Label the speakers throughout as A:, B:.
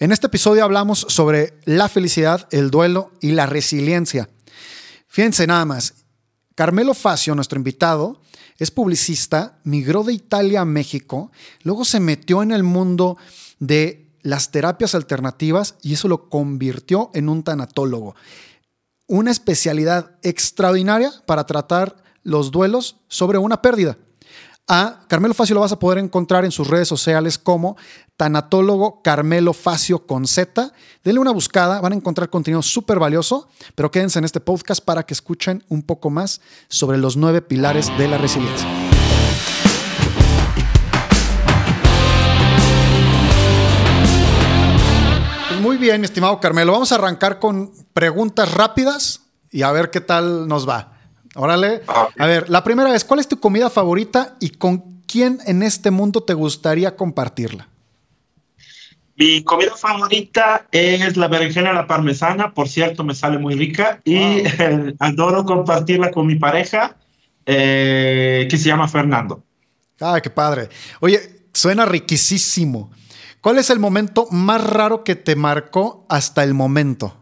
A: En este episodio hablamos sobre la felicidad, el duelo y la resiliencia. Fíjense nada más, Carmelo Facio, nuestro invitado, es publicista, migró de Italia a México, luego se metió en el mundo de las terapias alternativas y eso lo convirtió en un tanatólogo. Una especialidad extraordinaria para tratar los duelos sobre una pérdida. A Carmelo Facio lo vas a poder encontrar en sus redes sociales como tanatólogo Carmelo Facio con Z. Denle una buscada, van a encontrar contenido súper valioso, pero quédense en este podcast para que escuchen un poco más sobre los nueve pilares de la resiliencia. Pues muy bien, mi estimado Carmelo. Vamos a arrancar con preguntas rápidas y a ver qué tal nos va. Órale. Ah, a ver, la primera es, ¿cuál es tu comida favorita y con quién en este mundo te gustaría compartirla?
B: Mi comida favorita es la berenjena a la parmesana, por cierto, me sale muy rica y adoro compartirla con mi pareja, eh, que se llama Fernando.
A: Ay, qué padre. Oye, suena riquísimo. ¿Cuál es el momento más raro que te marcó hasta el momento?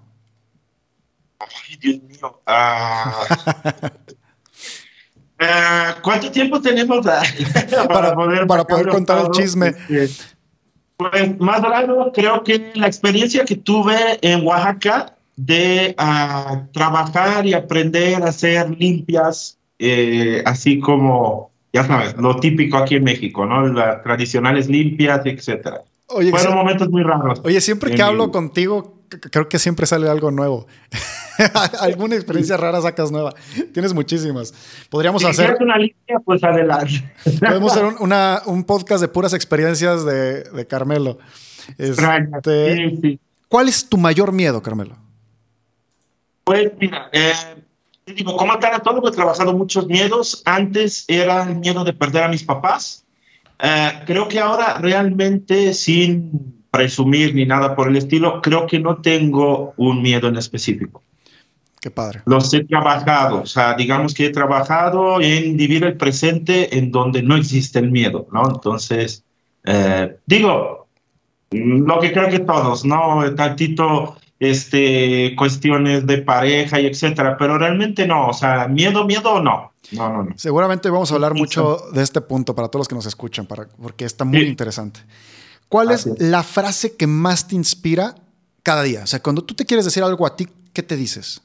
B: Ay, Dios mío. Ah. Eh, ¿Cuánto tiempo tenemos
A: para, poder, para poder contar el chisme?
B: Este, pues más raro, creo que la experiencia que tuve en Oaxaca de ah, trabajar y aprender a hacer limpias, eh, así como, ya sabes, lo típico aquí en México, ¿no? Las tradicionales limpias, etcétera. Fueron momentos muy raros.
A: Oye, siempre que hablo contigo, creo que siempre sale algo nuevo. Alguna experiencia rara sacas nueva. Tienes muchísimas. Podríamos
B: si
A: hacer.
B: una línea, pues adelante.
A: Podemos hacer un, un, podcast de puras experiencias de, de Carmelo. Este, ¿Cuál es tu mayor miedo, Carmelo?
B: Pues mira, eh, digo, como tanatólogo he trabajado muchos miedos. Antes era el miedo de perder a mis papás. Eh, creo que ahora realmente sin presumir ni nada por el estilo, creo que no tengo un miedo en específico.
A: Qué padre.
B: Los he trabajado, o sea, digamos que he trabajado en vivir el presente en donde no existe el miedo, ¿no? Entonces, eh, digo, lo que creo que todos, ¿no? Tantito, este, cuestiones de pareja y etcétera, pero realmente no, o sea, miedo, miedo, no. No, no, no.
A: Seguramente vamos a hablar mucho de este punto para todos los que nos escuchan, para, porque está muy interesante. ¿Cuál es, la frase que más te inspira cada día? O sea, cuando tú te quieres decir algo a ti, ¿qué te dices?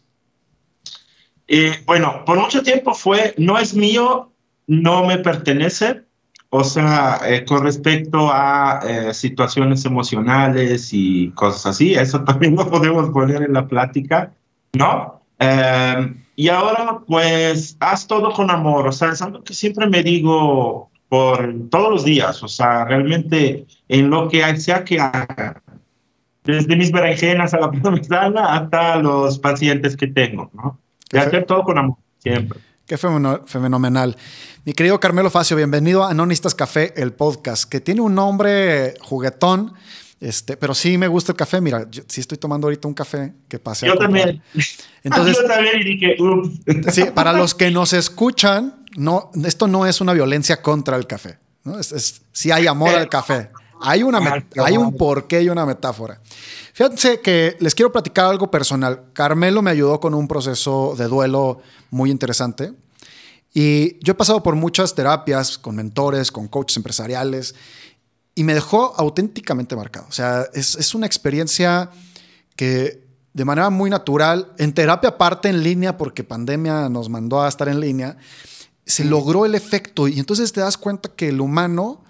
B: Eh, bueno, por mucho tiempo fue, no es mío, no me pertenece. O sea, eh, con respecto a eh, situaciones emocionales y cosas así, eso también lo podemos poner en la plática, ¿no? y ahora, pues, haz todo con amor. O sea, es algo que siempre me digo por todos los días, o sea, realmente en lo que sea que haga, desde mis berenjenas a la parmesana hasta los pacientes que tengo, ¿no? De hacer todo con amor, siempre.
A: Qué fenomenal. Mi querido Carmelo Facio, bienvenido a Nonistas Café, el podcast, que tiene un nombre juguetón, este, pero sí me gusta el café. Mira, sí estoy tomando ahorita un café que pasé.
B: Yo también. Entonces, yo también y dije,
A: Sí, para los que nos escuchan, no, esto no es una violencia contra el café. ¿no? Es, si hay amor al café. Hay, una hay un porqué y una metáfora. Fíjense que les quiero platicar algo personal. Carmelo me ayudó con un proceso de duelo muy interesante. Y yo he pasado por muchas terapias con mentores, con coaches empresariales, y me dejó auténticamente marcado. O sea, es, es una experiencia que de manera muy natural, en terapia aparte en línea, porque pandemia nos mandó a estar en línea, se logró el efecto y entonces te das cuenta que el humano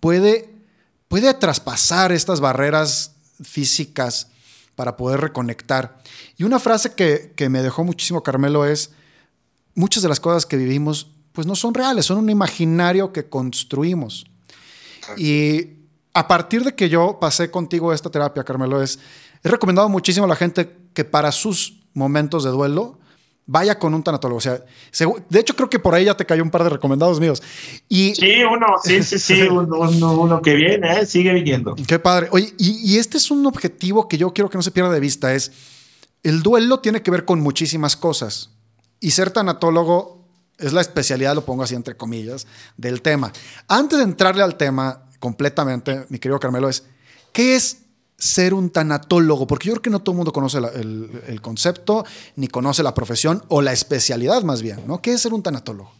A: puede, puede traspasar estas barreras físicas para poder reconectar. Y una frase que, que me dejó muchísimo Carmelo es, muchas de las cosas que vivimos pues no son reales, son un imaginario que construimos. Y a partir de que yo pasé contigo esta terapia, Carmelo, es, he recomendado muchísimo a la gente que para sus momentos de duelo, vaya con un tanatólogo. O sea, de hecho, creo que por ahí ya te cayó un par de recomendados míos. Y,
B: sí, uno, sí, sí, sí, uno, que viene, ¿eh? sigue viniendo.
A: Qué padre. Oye, y, este es un objetivo que yo quiero que no se pierda de vista, es el duelo tiene que ver con muchísimas cosas. Y ser tanatólogo es la especialidad, lo pongo así entre comillas, del tema. Antes de entrarle al tema completamente, mi querido Carmelo, es, ¿qué es ser un tanatólogo? Porque yo creo que no todo el mundo conoce el, concepto, ni conoce la profesión o la especialidad más bien, ¿no? ¿Qué es ser un tanatólogo?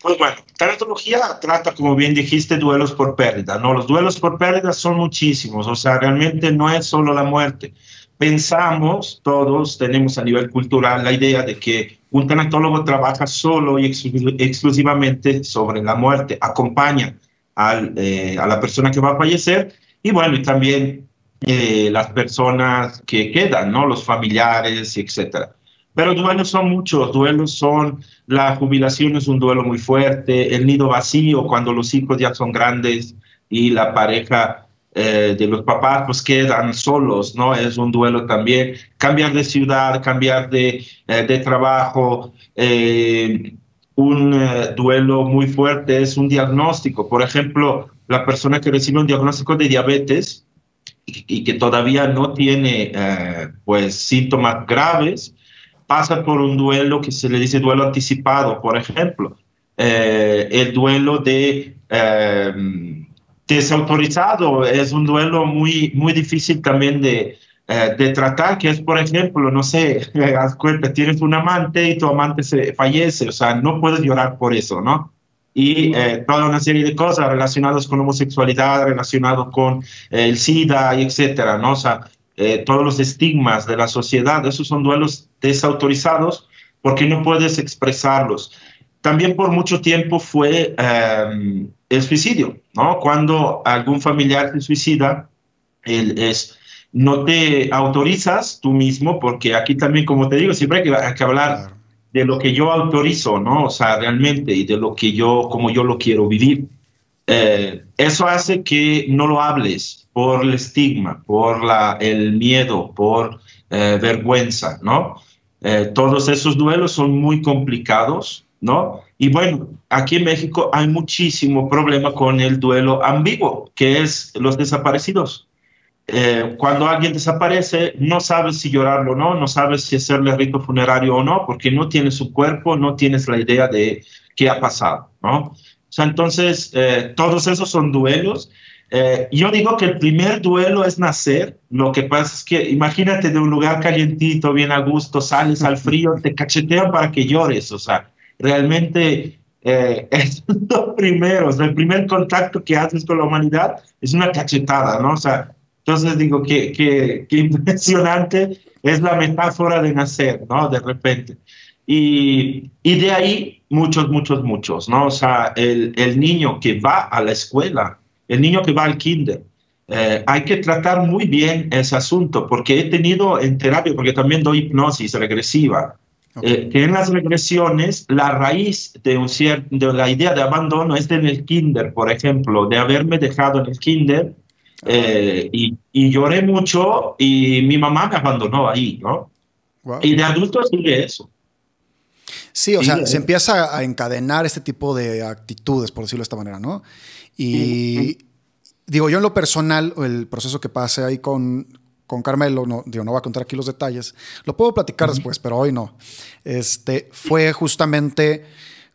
B: Pues bueno, tanatología trata, como bien dijiste, duelos por pérdida, ¿no? Los duelos por pérdida son muchísimos, o sea, realmente no es solo la muerte. Pensamos, todos tenemos a nivel cultural la idea de que un tanatólogo trabaja solo y exclusivamente sobre la muerte, acompaña eh, a la persona que va a fallecer y bueno, y también eh, las personas que quedan, ¿no? Los familiares, etcétera. Pero duelos son muchos, duelos son, la jubilación es un duelo muy fuerte, el nido vacío cuando los hijos ya son grandes y la pareja eh, de los papás pues quedan solos, ¿no? Es un duelo también. Cambiar de ciudad, cambiar de, de trabajo, un duelo muy fuerte es un diagnóstico. Por ejemplo, la persona que recibe un diagnóstico de diabetes y, que todavía no tiene eh, pues síntomas graves, pasa por un duelo que se le dice duelo anticipado, por ejemplo. Eh, el duelo de eh, desautorizado es un duelo muy, muy difícil también de, de tratar, que es, por ejemplo, no sé, haz cuenta, tienes un amante y tu amante se fallece, o sea, no puedes llorar por eso, ¿no? Y eh, toda una serie de cosas relacionadas con homosexualidad, relacionadas con eh, el SIDA y etcétera, ¿no? O sea, eh, todos los estigmas de la sociedad, esos son duelos desautorizados porque no puedes expresarlos. También por mucho tiempo fue em, el suicidio, ¿no? Cuando algún familiar se suicida, él es, no te autorizas tú mismo, porque aquí también, como te digo, siempre hay que hablar de lo que yo autorizo, ¿no? O sea, realmente, y de lo que yo, como yo lo quiero vivir. Eh, eso hace que no lo hables por el estigma, por la, el miedo, por eh, vergüenza, ¿no? Eh, todos esos duelos son muy complicados, ¿no? Y bueno, aquí en México hay muchísimo problema con el duelo ambiguo, que es los desaparecidos. Eh, cuando alguien desaparece, no sabes si llorarlo o no, no sabes si hacerle rito funerario o no, porque no tienes su cuerpo, no tienes la idea de qué ha pasado, ¿no? O sea, entonces, eh, todos esos son duelos. Eh, yo digo que el primer duelo es nacer. Lo que pasa es que imagínate de un lugar calientito, bien a gusto, sales al frío, te cachetean para que llores. O sea, realmente es lo primero. O sea, el primer contacto que haces con la humanidad es una cachetada, ¿no? O sea, entonces digo, que qué, impresionante es la metáfora de nacer, ¿no? De repente. Y, y, de ahí muchos, muchos, muchos, ¿no? O sea, el, el, niño que va a la escuela, el niño que va al kinder, eh, hay que tratar muy bien ese asunto, porque he tenido en terapia, porque también doy hipnosis regresiva, eh, que en las regresiones la raíz de, un de la idea de abandono es en el kinder, por ejemplo, de haberme dejado en el kinder eh, y, y, lloré mucho y mi mamá me abandonó ahí, ¿no? Y de adulto sigue eso.
A: Sí, o sea, se empieza a encadenar este tipo de actitudes, por decirlo de esta manera, ¿no? Y digo, yo en lo personal, el proceso que pasé ahí con, con Carmelo, no, digo, no voy a contar aquí los detalles, lo puedo platicar después, pero hoy no. Este, fue justamente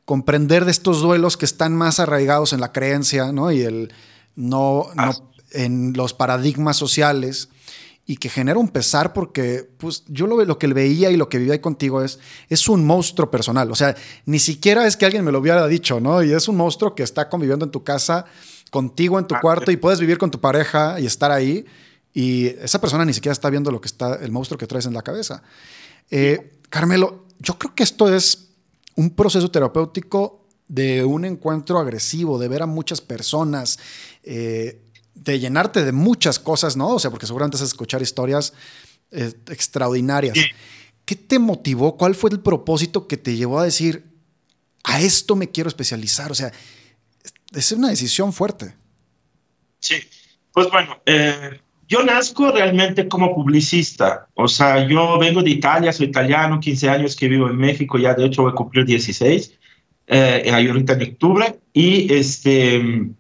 A: comprender de estos duelos que están más arraigados en la creencia, ¿no? Y el no, no ah en los paradigmas sociales y que genera un pesar porque pues yo lo, lo que veía y lo que vivía ahí contigo es, es un monstruo personal. O sea, ni siquiera es que alguien me lo hubiera dicho, ¿no? Y es un monstruo que está conviviendo en tu casa, contigo en tu ah, cuarto y puedes vivir con tu pareja y estar ahí. Y esa persona ni siquiera está viendo lo que está, el monstruo que traes en la cabeza. Eh, Carmelo, yo creo que esto es un proceso terapéutico de un encuentro agresivo, de ver a muchas personas. Eh, de llenarte de muchas cosas, ¿no? O sea, porque seguramente a escuchar historias eh, extraordinarias. ¿Qué te motivó? ¿Cuál fue el propósito que te llevó a decir, a esto me quiero especializar? O sea, es una decisión fuerte.
B: Sí, pues bueno, eh, yo nazco realmente como publicista. O sea, yo vengo de Italia, soy italiano, 15 años que vivo en México, ya de hecho voy a cumplir 16, eh, ahorita en octubre, y este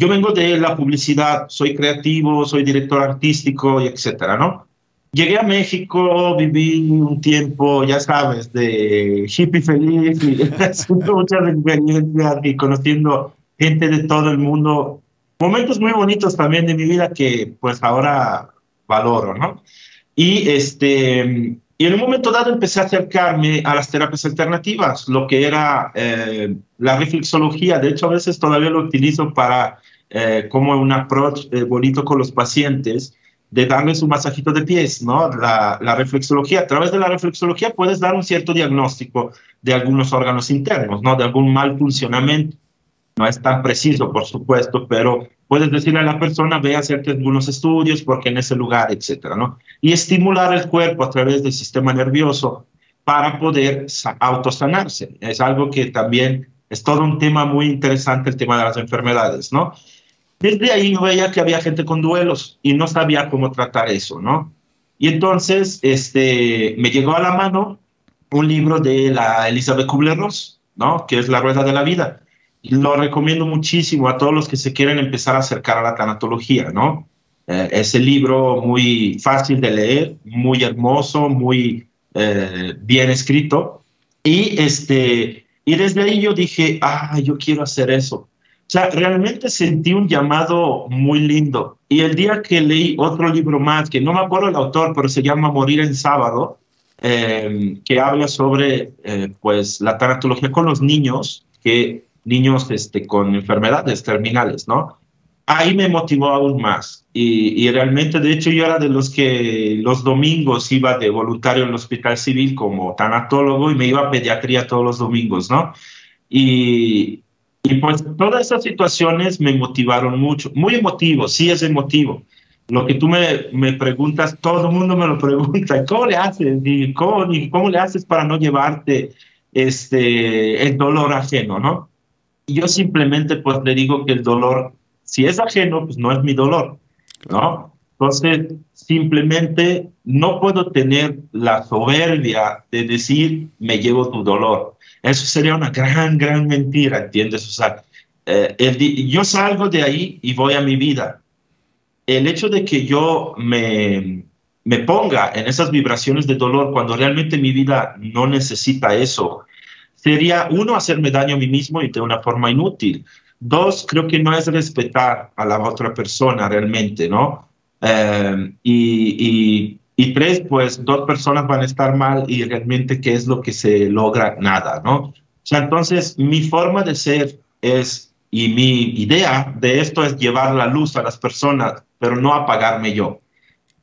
B: yo vengo de la publicidad, soy creativo, soy director artístico y etcétera, ¿no? Llegué a México, viví un tiempo, ya sabes, de hippie feliz y muchas experiencias y conociendo gente de todo el mundo. momentos muy bonitos también de mi vida que pues ahora valoro, ¿no? Y este, y en un momento dado empecé a acercarme a las terapias alternativas, lo que era eh, la reflexología. De hecho, a veces todavía lo utilizo para eh, como un approach eh, bonito con los pacientes de darles un masajito de pies, ¿no? La, la, reflexología. A través de la reflexología puedes dar un cierto diagnóstico de algunos órganos internos, ¿no? De algún mal funcionamiento. No es tan preciso, por supuesto, pero puedes decirle a la persona, ve a hacerte algunos estudios porque en ese lugar, etcétera, ¿no? Y estimular el cuerpo a través del sistema nervioso para poder autosanarse. Es algo que también es todo un tema muy interesante, el tema de las enfermedades, ¿no? Desde ahí yo veía que había gente con duelos y no sabía cómo tratar eso, ¿no? Y entonces este, me llegó a la mano un libro de la Elizabeth Kubler-Ross, ¿no? Que es La Rueda de la Vida lo recomiendo muchísimo a todos los que se quieren empezar a acercar a la tanatología, ¿no? Eh, es el libro muy fácil de leer, muy hermoso, muy eh, bien escrito. Y, este, y desde ahí yo dije, ah, yo quiero hacer eso. O sea, realmente sentí un llamado muy lindo. Y el día que leí otro libro más, que no me acuerdo el autor, pero se llama Morir en Sábado, eh, que habla sobre pues, la tanatología con los niños, que niños este, con enfermedades terminales, ¿no? Ahí me motivó aún más. Y, y, realmente, de hecho, yo era de los que los domingos iba de voluntario en el hospital civil como tanatólogo y me iba a pediatría todos los domingos, ¿no? Y, y pues todas esas situaciones me motivaron mucho. Muy emotivo, sí es emotivo. Lo que tú me, me preguntas, todo el mundo me lo pregunta. ¿Cómo le haces? ¿Y cómo, y cómo le haces para no llevarte este, el dolor ajeno, no? yo simplemente pues le digo que el dolor, si es ajeno, pues no es mi dolor, ¿no? Entonces, simplemente no puedo tener la soberbia de decir, me llevo tu dolor. Eso sería una gran, gran mentira, ¿entiendes? O sea, eh, yo salgo de ahí y voy a mi vida. El hecho de que yo me, me ponga en esas vibraciones de dolor cuando realmente mi vida no necesita eso, sería, uno, hacerme daño a mí mismo y de una forma inútil. Dos, creo que no es respetar a la otra persona realmente, ¿no? Eh, y, y, tres, pues dos personas van a estar mal y realmente qué es lo que se logra, nada, ¿no? O sea, entonces mi forma de ser es, y mi idea de esto es llevar la luz a las personas, pero no apagarme yo,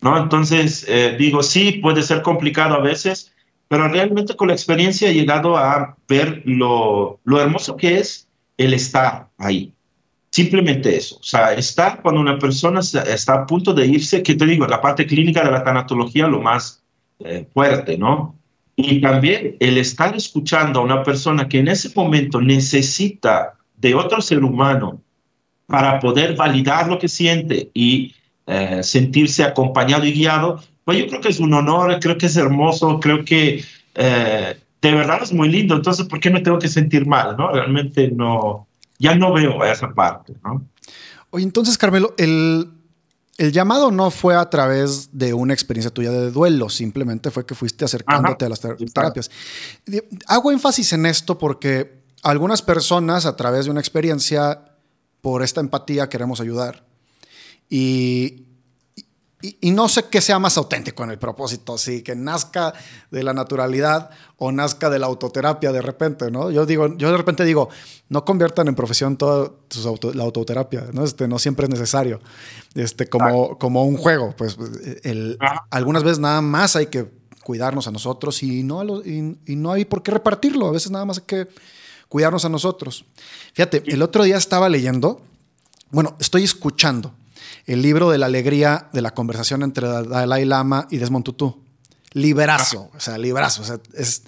B: ¿no? Entonces, eh, digo, sí, puede ser complicado a veces, pero realmente con la experiencia he llegado a ver lo, lo hermoso que es el estar ahí. Simplemente eso. O sea, estar cuando una persona está a punto de irse, que te digo, la parte clínica de la tanatología lo más eh, fuerte, ¿no? Y también el estar escuchando a una persona que en ese momento necesita de otro ser humano para poder validar lo que siente y eh, sentirse acompañado y guiado, pues yo creo que es un honor, creo que es hermoso, creo que eh, de verdad es muy lindo. Entonces, ¿por qué me tengo que sentir mal? ¿no? Realmente no, ya no veo esa parte. ¿no?
A: Oye, entonces, Carmelo, el, el llamado no fue a través de una experiencia tuya de duelo, simplemente fue que fuiste acercándote a las terapias. Hago énfasis en esto porque algunas personas a través de una experiencia, por esta empatía, queremos ayudar. Y, y, no sé qué sea más auténtico en el propósito, si que nazca de la naturalidad o nazca de la autoterapia de repente, ¿no? Yo digo, yo de repente digo, no conviertan en profesión toda la autoterapia, ¿no? Este, no siempre es necesario, este, como, como un juego, pues el, algunas veces nada más hay que cuidarnos a nosotros y no, y, y no hay por qué repartirlo, a veces nada más hay que cuidarnos a nosotros. Fíjate, el otro día estaba leyendo, bueno, estoy escuchando el libro de la alegría de la conversación entre Dalai Lama y Desmond Tutu. Liberazo, o sea, librazo. O sea, es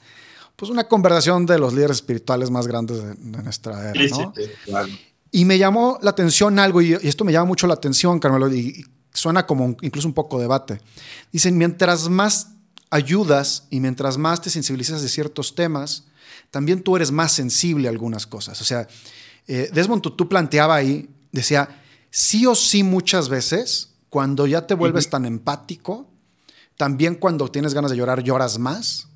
A: pues una conversación de los líderes espirituales más grandes de, nuestra era, ¿no? Y me llamó la atención algo, y, esto me llama mucho la atención, Carmelo, y, suena como incluso un poco debate. Dicen, mientras más ayudas y mientras más te sensibilizas de ciertos temas, también tú eres más sensible a algunas cosas. O sea, eh, Desmond Tutu planteaba ahí, decía, sí o sí muchas veces, cuando ya te vuelves tan empático, también cuando tienes ganas de llorar, lloras más,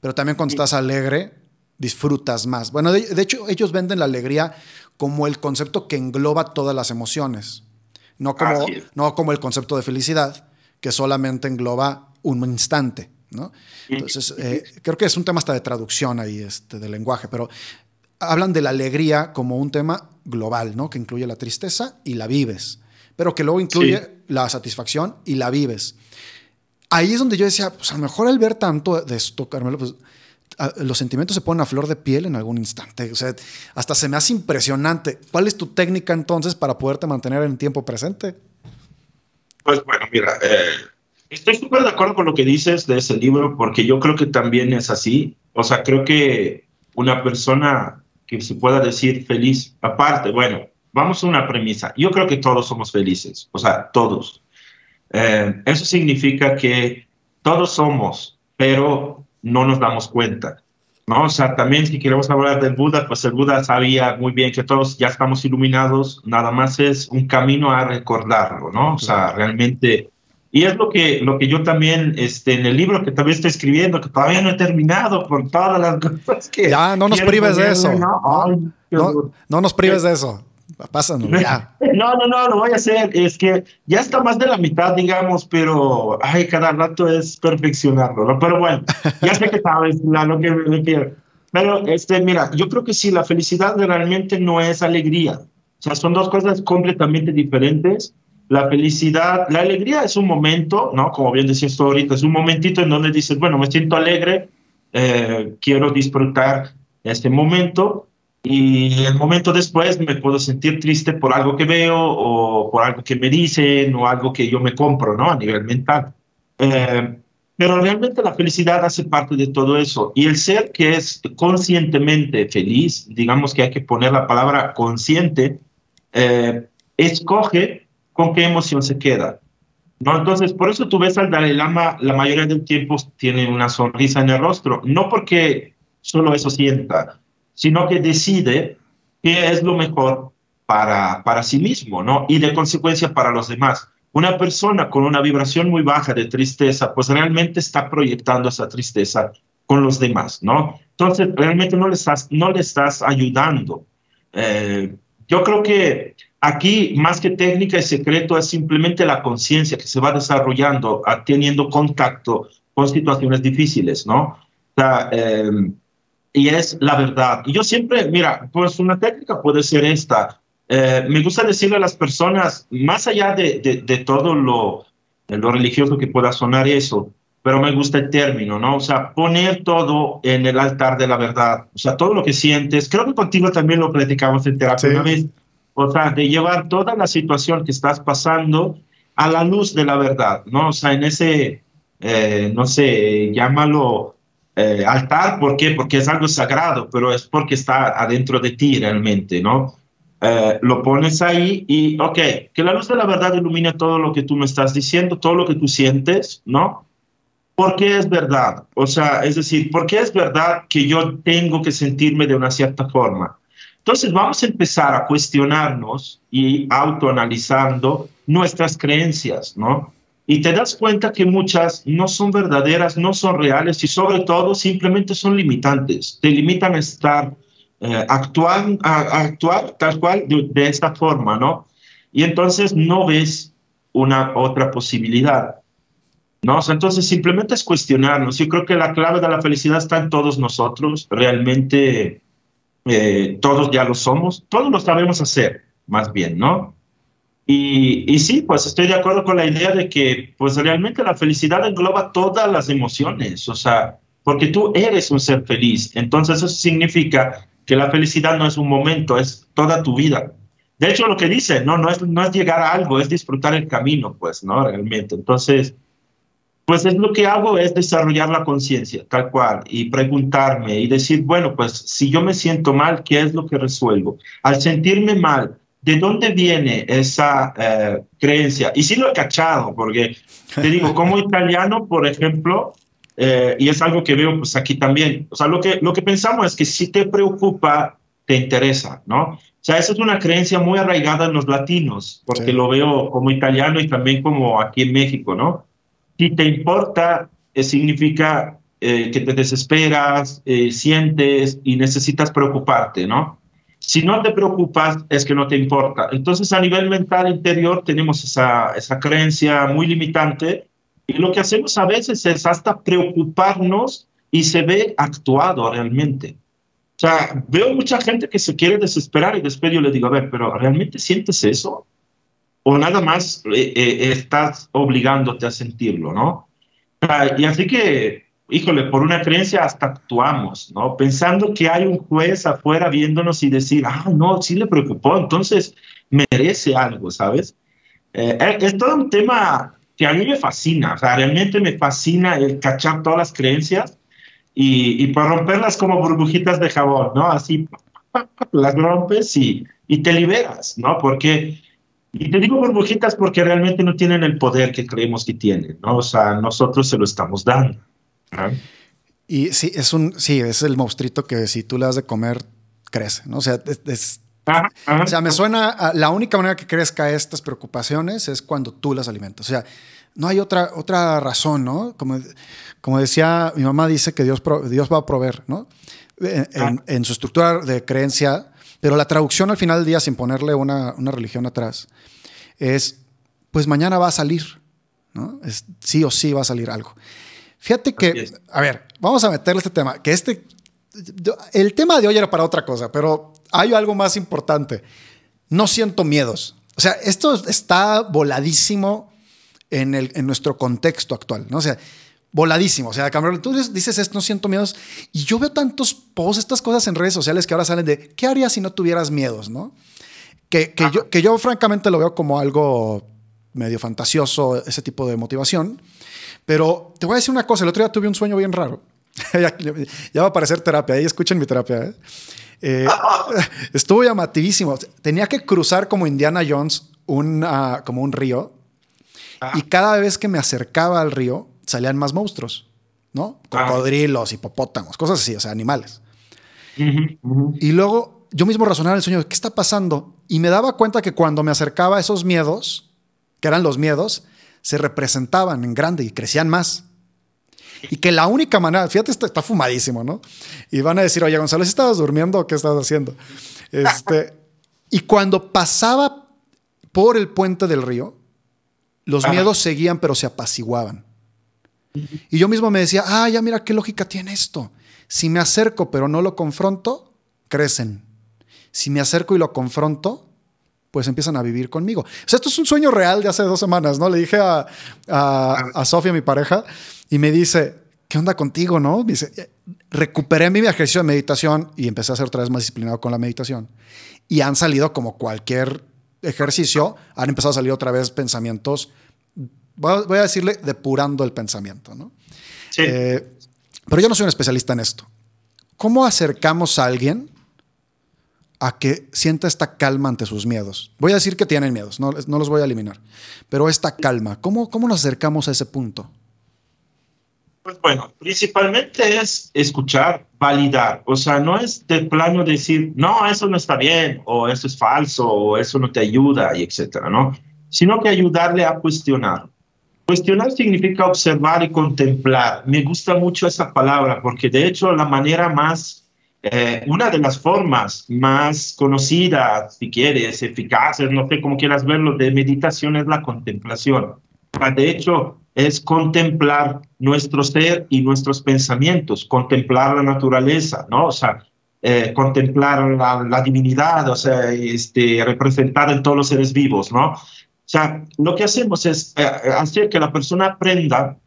A: pero también cuando estás alegre, disfrutas más. Bueno, de, hecho, ellos venden la alegría como el concepto que engloba todas las emociones, no como, no como el concepto de felicidad, que solamente engloba un instante. ¿no? Entonces, eh, creo que es un tema hasta de traducción ahí, este, de lenguaje, pero hablan de la alegría como un tema global, ¿no? que incluye la tristeza y la vives, pero que luego incluye la satisfacción y la vives. Ahí es donde yo decía, pues a lo mejor al ver tanto de esto, Carmelo, pues los sentimientos se ponen a flor de piel en algún instante. O sea, hasta se me hace impresionante. ¿Cuál es tu técnica entonces para poderte mantener en tiempo presente?
B: Pues bueno, mira, eh, estoy súper de acuerdo con lo que dices de ese libro, porque yo creo que también es así. O sea, creo que una persona que se pueda decir feliz, aparte, bueno, vamos a una premisa. Yo creo que todos somos felices, o sea, todos. Eh, eso significa que todos somos, pero no nos damos cuenta. ¿no? O sea, también si queremos hablar del Buda, pues el Buda sabía muy bien que todos ya estamos iluminados, nada más es un camino a recordarlo, ¿no? O sea, realmente... Y es lo que, lo que yo también, este, en el libro que también estoy escribiendo, que todavía no he terminado por todas las cosas que...
A: Ya, no nos prives de eso. No, no, no nos prives de eso. Pásanos, ya.
B: No, no, no, lo voy a hacer. Es que ya está más de la mitad, digamos, pero ay, cada rato es perfeccionarlo, ¿no? Pero bueno, ya sé que sabes lo que me quiero. Pero, este, mira, yo creo que sí, la felicidad realmente no es alegría. O sea, son dos cosas completamente diferentes. La felicidad, la alegría es un momento, ¿no? Como bien decías tú ahorita, es un momentito en donde dices, bueno, me siento alegre, eh, quiero disfrutar este momento y el momento después me puedo sentir triste por algo que veo o por algo que me dicen o algo que yo me compro, ¿no? A nivel mental. Eh, pero realmente la felicidad hace parte de todo eso. Y el ser que es conscientemente feliz, digamos que hay que poner la palabra consciente, eh, escoge con qué emoción se queda. ¿no? Entonces, por eso tú ves al Dalai Lama, la mayoría del tiempo tiene una sonrisa en el rostro, no porque solo eso sienta, sino que decide qué es lo mejor para, para sí mismo, ¿no? Y de consecuencia para los demás. Una persona con una vibración muy baja de tristeza, pues realmente está proyectando esa tristeza con los demás, ¿no? Entonces, realmente no le estás, no le estás ayudando. Eh, yo creo que aquí, más que técnica y secreto, es simplemente la conciencia que se va desarrollando, teniendo contacto con situaciones difíciles, ¿no? O sea, eh, y es la verdad. Y yo siempre, mira, pues una técnica puede ser esta. Eh, me gusta decirle a las personas, más allá de, de, todo lo, lo religioso que pueda sonar eso, pero me gusta el término, ¿no? O sea, poner todo en el altar de la verdad. O sea, todo lo que sientes. Creo que contigo también lo platicamos en terapia una vez. O sea, de llevar toda la situación que estás pasando a la luz de la verdad, ¿no? O sea, en ese, eh, no sé, llámalo eh, altar, ¿por qué? Porque es algo sagrado, pero es porque está adentro de ti realmente, ¿no? Eh, lo pones ahí y, ok, que la luz de la verdad ilumine todo lo que tú me estás diciendo, todo lo que tú sientes, ¿no? ¿Por qué es verdad? O sea, es decir, ¿por qué es verdad que yo tengo que sentirme de una cierta forma? Entonces vamos a empezar a cuestionarnos y autoanalizando nuestras creencias, ¿no? y te das cuenta que muchas no son verdaderas, no son reales y sobre todo simplemente son limitantes, te limitan a estar, eh, actuar, a, actuar tal cual de, esta forma, ¿no? Y entonces no ves una otra posibilidad. ¿No? entonces simplemente es cuestionarnos. Yo creo que la clave de la felicidad está en todos nosotros. Realmente eh, todos ya lo somos. Todos lo sabemos hacer, más bien, ¿no? Y, sí, pues estoy de acuerdo con la idea de que pues realmente la felicidad engloba todas las emociones, o sea, porque tú eres un ser feliz, entonces eso significa que la felicidad no es un momento, es toda tu vida. De hecho, lo que dice, no, no es, no es llegar a algo, es disfrutar el camino, pues, ¿no? Realmente. Entonces, pues es lo que hago es desarrollar la conciencia, tal cual, y preguntarme y decir, bueno, pues si yo me siento mal, ¿qué es lo que resuelvo? Al sentirme mal, ¿de dónde viene esa eh, creencia? Y sí lo he cachado, porque te digo, como italiano, por ejemplo, eh, y es algo que veo pues aquí también, o sea, lo que, lo que pensamos es que si te preocupa, te interesa, ¿no? O sea, esa es una creencia muy arraigada en los latinos, porque lo veo como italiano y también como aquí en México, ¿no? Si te importa, eh, significa que te desesperas, sientes y necesitas preocuparte, ¿no? Si no te preocupas, es que no te importa. Entonces, a nivel mental interior, tenemos esa, esa creencia muy limitante y lo que hacemos a veces es hasta preocuparnos y se ve actuado realmente. O sea, veo mucha gente que se quiere desesperar y después yo le digo, a ver, pero ¿realmente sientes eso? O nada más eh, eh, estás obligándote a sentirlo, ¿no? y así que híjole, por una creencia hasta actuamos, ¿no? Pensando que hay un juez afuera viéndonos y decir, ah, no, sí le preocupó, entonces merece algo, ¿sabes? Eh, es todo un tema que a mí me fascina, o sea, realmente me fascina el cachar todas las creencias y, y por romperlas como burbujitas de jabón, ¿no? Así las rompes y, y te liberas, ¿no? Porque y te digo burbujitas porque realmente no tienen el poder que creemos que tienen, ¿no? O sea, nosotros se lo estamos dando.
A: Y sí, es un, sí, es el monstruito que si tú le das de comer, crece, ¿no? O sea, es, o sea, me suena, la única manera que crezca estas preocupaciones es cuando tú las alimentas. O sea, no hay otra, otra razón, ¿no? Como, como decía, mi mamá dice que Dios, Dios va a proveer, ¿no? En, en, su estructura de creencia, pero la traducción al final del día, sin ponerle una, una religión atrás, es, pues mañana va a salir, ¿no? Es, sí o sí va a salir algo. Fíjate que, a ver, vamos a meterle este tema, que este, el tema de hoy era para otra cosa, pero hay algo más importante. No siento miedos. O sea, esto está voladísimo en, el, en nuestro contexto actual, ¿no? O sea, voladísimo. O sea, Cameron, tú dices esto, no siento miedos. Y yo veo tantos posts, estas cosas en redes sociales que ahora salen de, ¿qué harías si no tuvieras miedos, no? Que, que, yo, que yo francamente lo veo como algo medio fantasioso, ese tipo de motivación. Pero te voy a decir una cosa, el otro día tuve un sueño bien raro. ya, va a aparecer terapia, ahí escuchen mi terapia. ¿eh? Eh, estuvo llamativísimo. Tenía que cruzar como Indiana Jones un, como un río ah. y cada vez que me acercaba al río salían más monstruos, ¿no? Ah. Cocodrilos, hipopótamos, cosas así, o sea, animales. Y luego yo mismo razonaba el sueño, ¿qué está pasando? Y me daba cuenta que cuando me acercaba a esos miedos, que eran los miedos, se representaban en grande y crecían más. Y que la única manera, fíjate, está, está fumadísimo, ¿no? Y van a decir, oye, Gonzalo, ¿estabas durmiendo o qué estabas haciendo? Este, y cuando pasaba por el puente del río, los miedos seguían, pero se apaciguaban. Y yo mismo me decía, ah, ya mira qué lógica tiene esto. Si me acerco, pero no lo confronto, crecen. Si me acerco y lo confronto, pues empiezan a vivir conmigo. O sea, esto es un sueño real de hace dos semanas, ¿no? Le dije a, a, Sofía, mi pareja, y me dice, ¿qué onda contigo, no? Me dice, recuperé mi ejercicio de meditación y empecé a ser otra vez más disciplinado con la meditación. Y han salido como cualquier ejercicio, han empezado a salir otra vez pensamientos, voy a decirle, depurando el pensamiento, ¿no? Sí. Eh, pero yo no soy un especialista en esto. ¿Cómo acercamos a alguien a que sienta esta calma ante sus miedos. Voy a decir que tienen miedos, no, no los voy a eliminar, pero esta calma, ¿cómo, ¿cómo nos acercamos a ese punto?
B: Pues bueno, principalmente es escuchar, validar. O sea, no es de plano decir, no, eso no está bien, o eso es falso, o eso no te ayuda, y etcétera, ¿no? Sino que ayudarle a cuestionar. Cuestionar significa observar y contemplar. Me gusta mucho esa palabra porque de hecho la manera más eh, una de las formas más conocidas, si quieres, eficaces, no sé cómo quieras verlo, de meditación es la contemplación. De hecho, es contemplar nuestro ser y nuestros pensamientos, contemplar la naturaleza, ¿no? O sea, eh, contemplar la, divinidad, o sea, este, representar en todos los seres vivos, ¿no? Sea, lo que hacemos es eh, hacer que la persona aprenda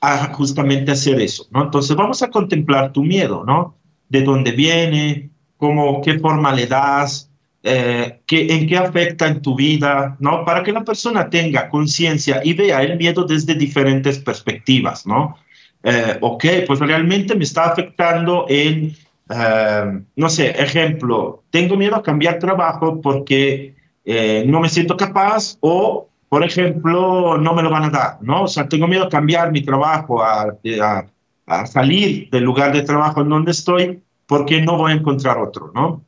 B: a justamente hacer eso, ¿no? Entonces, vamos a contemplar tu miedo, ¿no? de dónde viene, cómo, qué forma le das, eh, en qué afecta en tu vida, ¿no? Para que la persona tenga conciencia y vea el miedo desde diferentes perspectivas, ¿no? Eh, ok, pues realmente me está afectando en, eh, no sé, ejemplo, tengo miedo a cambiar trabajo porque no me siento capaz o, por ejemplo, no me lo van a dar, ¿no? O sea, tengo miedo a cambiar mi trabajo, a, a a salir del lugar de trabajo en donde estoy porque no voy a encontrar otro, ¿no?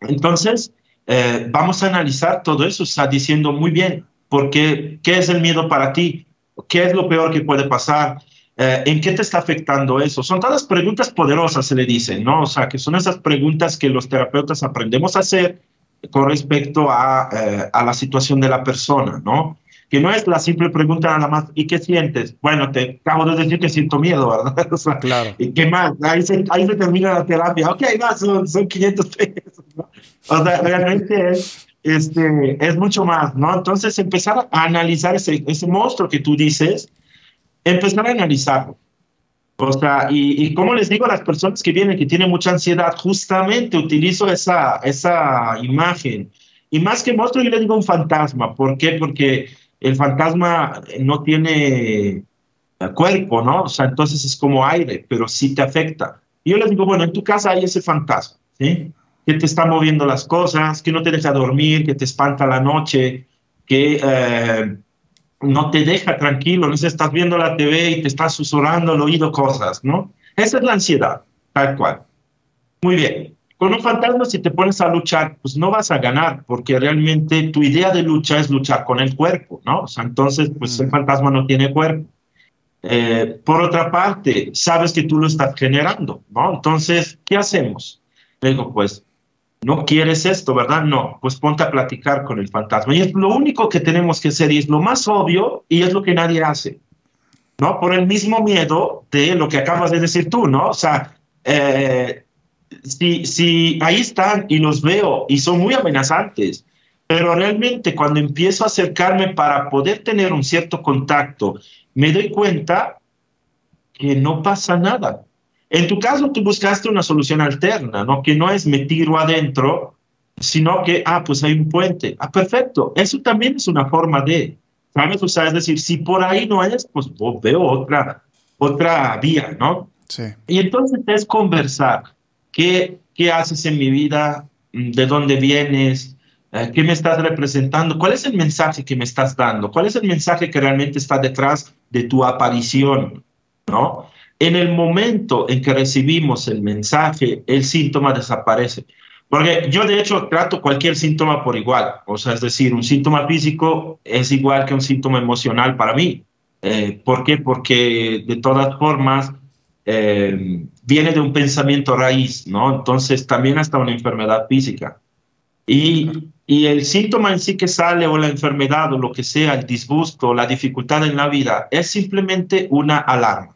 B: Entonces, eh, vamos a analizar todo eso, está diciendo muy bien, porque ¿qué es el miedo para ti? ¿Qué es lo peor que puede pasar? eh, ¿en qué te está afectando eso? Son todas preguntas poderosas, se le dicen, ¿no? O sea, que son esas preguntas que los terapeutas aprendemos a hacer con respecto a, eh, a la situación de la persona, ¿no? que no es la simple pregunta nada más, ¿y qué sientes? Bueno, te acabo de decir que siento miedo, ¿verdad?
A: claro.
B: ¿Y qué más? Ahí se, ahí se termina la terapia. Ok, va, son, son 500 pesos, ¿no? O sea, realmente es, este, es mucho más, ¿no? Entonces, empezar a analizar ese, ese monstruo que tú dices, empezar a analizarlo. O sea, y, y, como les digo a las personas que vienen, que tienen mucha ansiedad, justamente utilizo esa, esa imagen. Y más que monstruo, yo le digo un fantasma. ¿Por qué? Porque el fantasma no tiene cuerpo, ¿no? O sea, entonces es como aire, pero sí te afecta. Y yo les digo, bueno, en tu casa hay ese fantasma, ¿sí? Que te está moviendo las cosas, que no te deja dormir, que te espanta la noche, que eh, no te deja tranquilo, no estás viendo la TV y te estás susurrando al oído cosas, ¿no? Esa es la ansiedad, tal cual. Muy bien. Con un fantasma, si te pones a luchar, pues no vas a ganar, porque realmente tu idea de lucha es luchar con el cuerpo, ¿no? O sea, entonces, pues el fantasma no tiene cuerpo. Eh, por otra parte, sabes que tú lo estás generando, ¿no? Entonces, ¿qué hacemos? digo, pues, no quieres esto, ¿verdad? No, pues ponte a platicar con el fantasma. Y es lo único que tenemos que hacer y es lo más obvio y es lo que nadie hace, ¿no? Por el mismo miedo de lo que acabas de decir tú, ¿no? O sea, eh, si, si ahí están y los veo y son muy amenazantes, pero realmente cuando empiezo a acercarme para poder tener un cierto contacto, me doy cuenta que no pasa nada. En tu caso, tú buscaste una solución alterna, ¿no? Que no es me tiro adentro, sino que, ah, pues hay un puente. Ah, perfecto. Eso también es una forma de, ¿sabes? O sea, es decir, si por ahí no es, pues veo otra, otra vía, ¿no?
A: Sí.
B: Y entonces es conversar. ¿Qué, ¿Qué haces en mi vida? ¿De dónde vienes? Eh, ¿Qué me estás representando? ¿Cuál es el mensaje que me estás dando? ¿Cuál es el mensaje que realmente está detrás de tu aparición? ¿No? En el momento en que recibimos el mensaje, el síntoma desaparece. Porque yo de hecho trato cualquier síntoma por igual. O sea, es decir, un síntoma físico es igual que un síntoma emocional para mí. Eh, ¿Por qué? Porque de todas formas eh, viene de un pensamiento raíz, ¿no? Entonces también hasta una enfermedad física. Y, y, el síntoma en sí que sale o la enfermedad o lo que sea, el disgusto, la dificultad en la vida, es simplemente una alarma,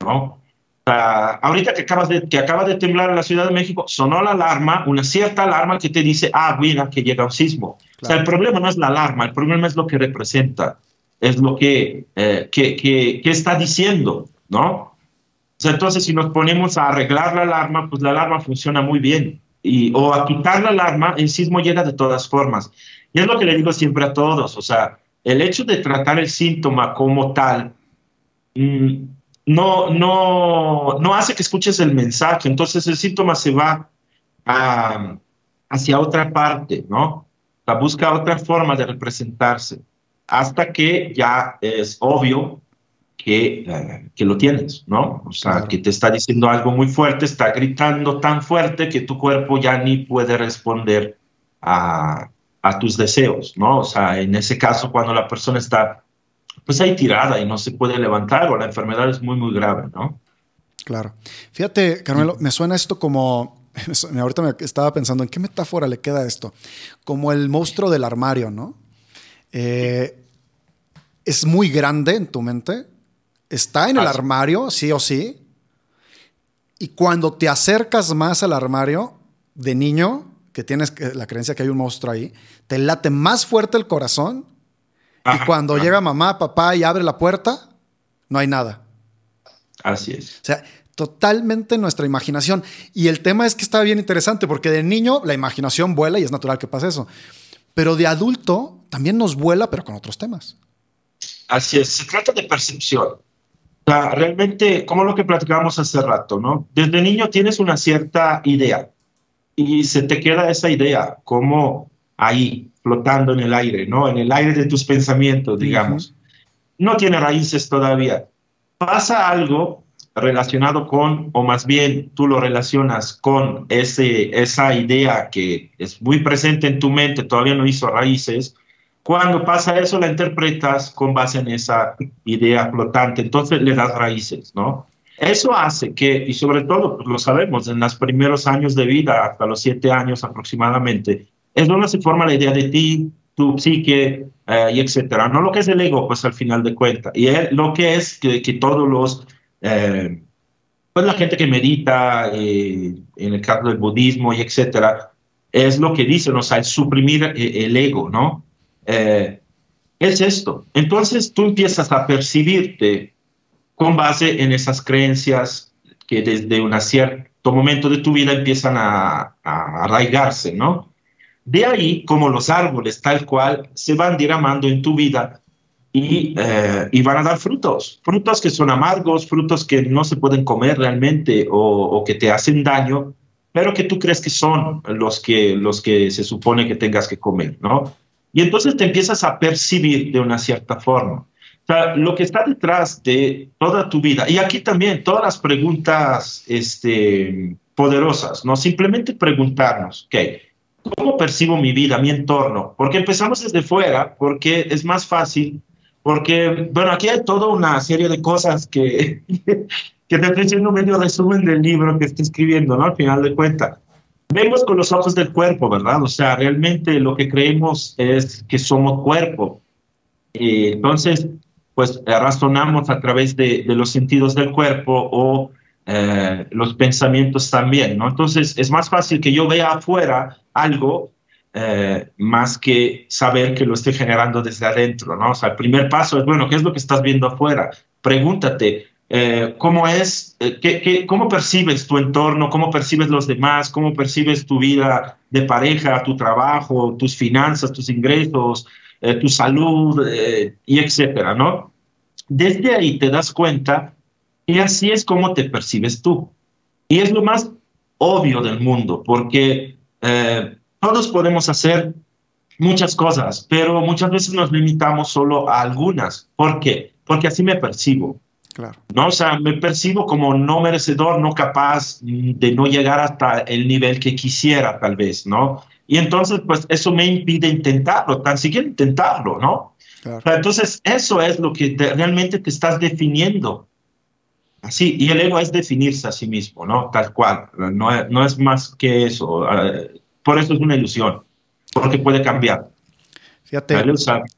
B: ¿no? ahorita que, acabas de, que acaba de temblar en la Ciudad de México, sonó la alarma, una cierta alarma que te dice, ah, mira, que llega un sismo. Claro. O sea, el problema no es la alarma, el problema es lo que representa, es lo que, eh, que, que, que está diciendo, ¿no? entonces, si nos ponemos a arreglar la alarma, pues la alarma funciona muy bien. Y, o a quitar la alarma, el sismo llega de todas formas. Y es lo que le digo siempre a todos. O sea, el hecho de tratar el síntoma como tal mmm, no, no, no hace que escuches el mensaje. Entonces el síntoma se va a, hacia otra parte, ¿no? O sea, busca otra forma de representarse. Hasta que ya es obvio que, eh, que lo tienes, ¿no? O sea, claro. que te está diciendo algo muy fuerte, está gritando tan fuerte que tu cuerpo ya ni puede responder a, a tus deseos, ¿no? O sea, en ese caso, cuando la persona está pues ahí tirada y no se puede levantar o la enfermedad es muy, muy grave, ¿no?
A: Claro. Fíjate, Carmelo, me suena esto como, ahorita me estaba pensando, ¿en qué metáfora le queda esto? Como el monstruo del armario, ¿no? Eh, es muy grande en tu mente, está en el armario, sí o sí. Y cuando te acercas más al armario de niño, que tienes la creencia que hay un monstruo ahí, te late más fuerte el corazón. Ajá, y cuando ajá. llega mamá, papá y abre la puerta, no hay nada.
B: Así es.
A: O sea, totalmente nuestra imaginación. Y el tema es que está bien interesante porque de niño la imaginación vuela y es natural que pase eso. Pero de adulto también nos vuela, pero con otros temas.
B: Así es, se trata de percepción sea, realmente, como lo que platicábamos hace rato, ¿no? Desde niño tienes una cierta idea y se te queda esa idea como ahí, flotando en el aire, ¿no? En el aire de tus pensamientos, digamos. Uh -huh. No tiene raíces todavía. Pasa algo relacionado con, o más bien tú lo relacionas con ese, esa idea que es muy presente en tu mente, todavía no hizo raíces, Cuando pasa eso, la interpretas con base en esa idea flotante, entonces le das raíces, ¿no? Eso hace que, y sobre todo pues, lo sabemos, en los primeros años de vida, hasta los siete años aproximadamente, es donde se forma la idea de ti, tu psique eh, y etcétera. No lo que es el ego, pues al final de cuentas. Y lo que es que, todos los, eh, pues la gente que medita, eh, en el caso del budismo y etcétera, es lo que dicen, o sea, es suprimir el ego, ¿no? es esto. Entonces tú empiezas a percibirte con base en esas creencias que desde un cierto momento de tu vida empiezan a, a arraigarse, ¿no? De ahí, como los árboles tal cual, se van diramando en tu vida y, eh, y, van a dar frutos, frutos que son amargos, frutos que no se pueden comer realmente o, o, que te hacen daño, pero que tú crees que son los que, los que se supone que tengas que comer, ¿no? Y entonces te empiezas a percibir de una cierta forma sea, lo que está detrás de toda tu vida, y aquí también todas las preguntas este, poderosas, ¿no? Simplemente preguntarnos, ok, ¿cómo percibo mi vida, mi entorno? Porque empezamos desde fuera, porque es más fácil, porque, bueno, aquí hay toda una serie de cosas que, que te estoy haciendo medio resumen del libro que estoy escribiendo, ¿no? Al final de cuentas. Vemos con los ojos del cuerpo, ¿verdad? O sea, realmente lo que creemos es que somos cuerpo. Entonces, pues razonamos a través de, los sentidos del cuerpo o eh, los pensamientos también, ¿no? Entonces es más fácil que yo vea afuera algo eh, más que saber que lo estoy generando desde adentro, ¿no? O sea, el primer paso es, bueno, ¿qué es lo que estás viendo afuera? Pregúntate, ¿cómo es, qué, qué, cómo percibes tu entorno, cómo percibes los demás, cómo percibes tu vida de pareja, tu trabajo, tus finanzas, tus ingresos, tu salud y etcétera, ¿no? desde ahí te das cuenta que así es como te percibes tú. Y es lo más obvio del mundo, porque eh, todos podemos hacer muchas cosas, pero muchas veces nos limitamos solo a algunas. ¿Por qué? Porque así me percibo. Claro. ¿no? O sea, me percibo como no merecedor, no capaz de no llegar hasta el nivel que quisiera, tal vez, ¿no? Y entonces, pues eso me impide intentarlo, tan siquiera intentarlo, ¿no? Entonces, eso es lo que realmente te estás definiendo. Así, y el ego es definirse a sí mismo, ¿no? Tal cual. No, no es más que eso. Eh, por eso es una ilusión, porque puede cambiar.
A: Fíjate,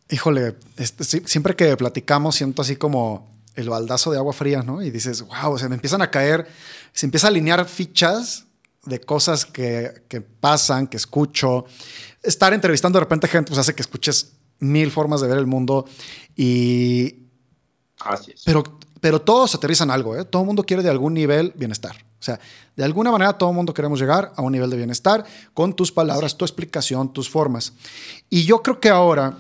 A: híjole, este, siempre que platicamos siento así como el baldazo de agua fría, ¿no? Y dices, wow, se me empiezan a caer, se empieza a alinear fichas de cosas que, que pasan, que escucho. Estar entrevistando de repente gente pues hace que escuches mil formas de ver el mundo y...
B: Así es.
A: Pero, pero todos aterrizan algo, ¿eh? Todo el mundo quiere de algún nivel bienestar. O sea, de alguna manera todo el mundo queremos llegar a un nivel de bienestar con tus palabras, tu explicación, tus formas. Y yo creo que ahora,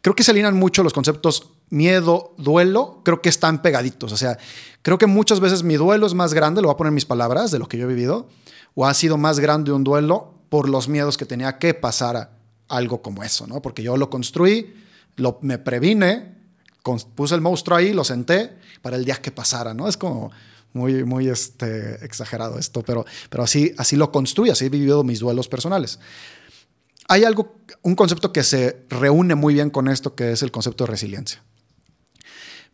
A: creo que se alinean mucho los conceptos miedo, duelo, creo que están pegaditos. O sea, creo que muchas veces mi duelo es más grande, lo voy a poner en mis palabras, de lo que yo he vivido, o ha sido más grande un duelo por los miedos que tenía que pasar algo como eso, ¿no? Porque yo lo construí, lo, me previne, puse el monstruo ahí, lo senté para el día que pasara, ¿no? Es como muy, muy este, exagerado esto, pero, pero así, así lo construí, así he vivido mis duelos personales. Hay algo, un concepto que se reúne muy bien con esto, que es el concepto de resiliencia.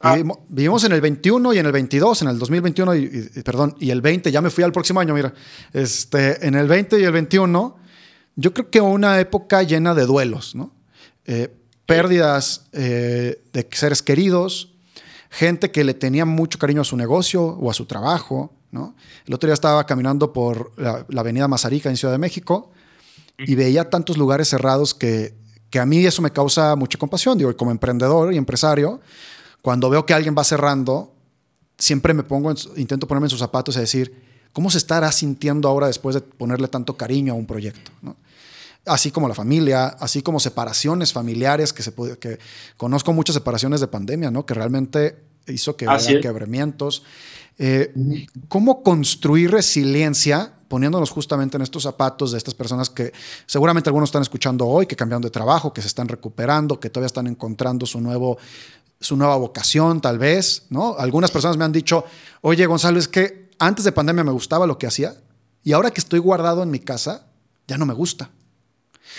A: Ah. Vivimos, en el 21 y en el 22, en el 2021 y, perdón, y el 20, ya me fui al próximo año, mira. Este, en el 20 y el 21 yo creo que una época llena de duelos, ¿no? Eh, pérdidas eh, de seres queridos, gente que le tenía mucho cariño a su negocio o a su trabajo, ¿no? El otro día estaba caminando por la, avenida Mazarica en Ciudad de México y veía tantos lugares cerrados que, que a mí eso me causa mucha compasión. Digo, como emprendedor y empresario, cuando veo que alguien va cerrando, siempre me pongo, intento ponerme en sus zapatos y decir, ¿cómo se estará sintiendo ahora después de ponerle tanto cariño a un proyecto? ¿no? Así como la familia, así como separaciones familiares que se puede, que conozco muchas separaciones de pandemia, ¿no? Que realmente hizo que haya quebramientos. Eh, ¿Cómo construir resiliencia poniéndonos justamente en estos zapatos de estas personas que seguramente algunos están escuchando hoy, que cambiaron de trabajo, que se están recuperando, que todavía están encontrando su nuevo su nueva vocación, tal vez, ¿no? Algunas personas me han dicho, oye, Gonzalo, es que antes de pandemia me gustaba lo que hacía y ahora que estoy guardado en mi casa, ya no me gusta.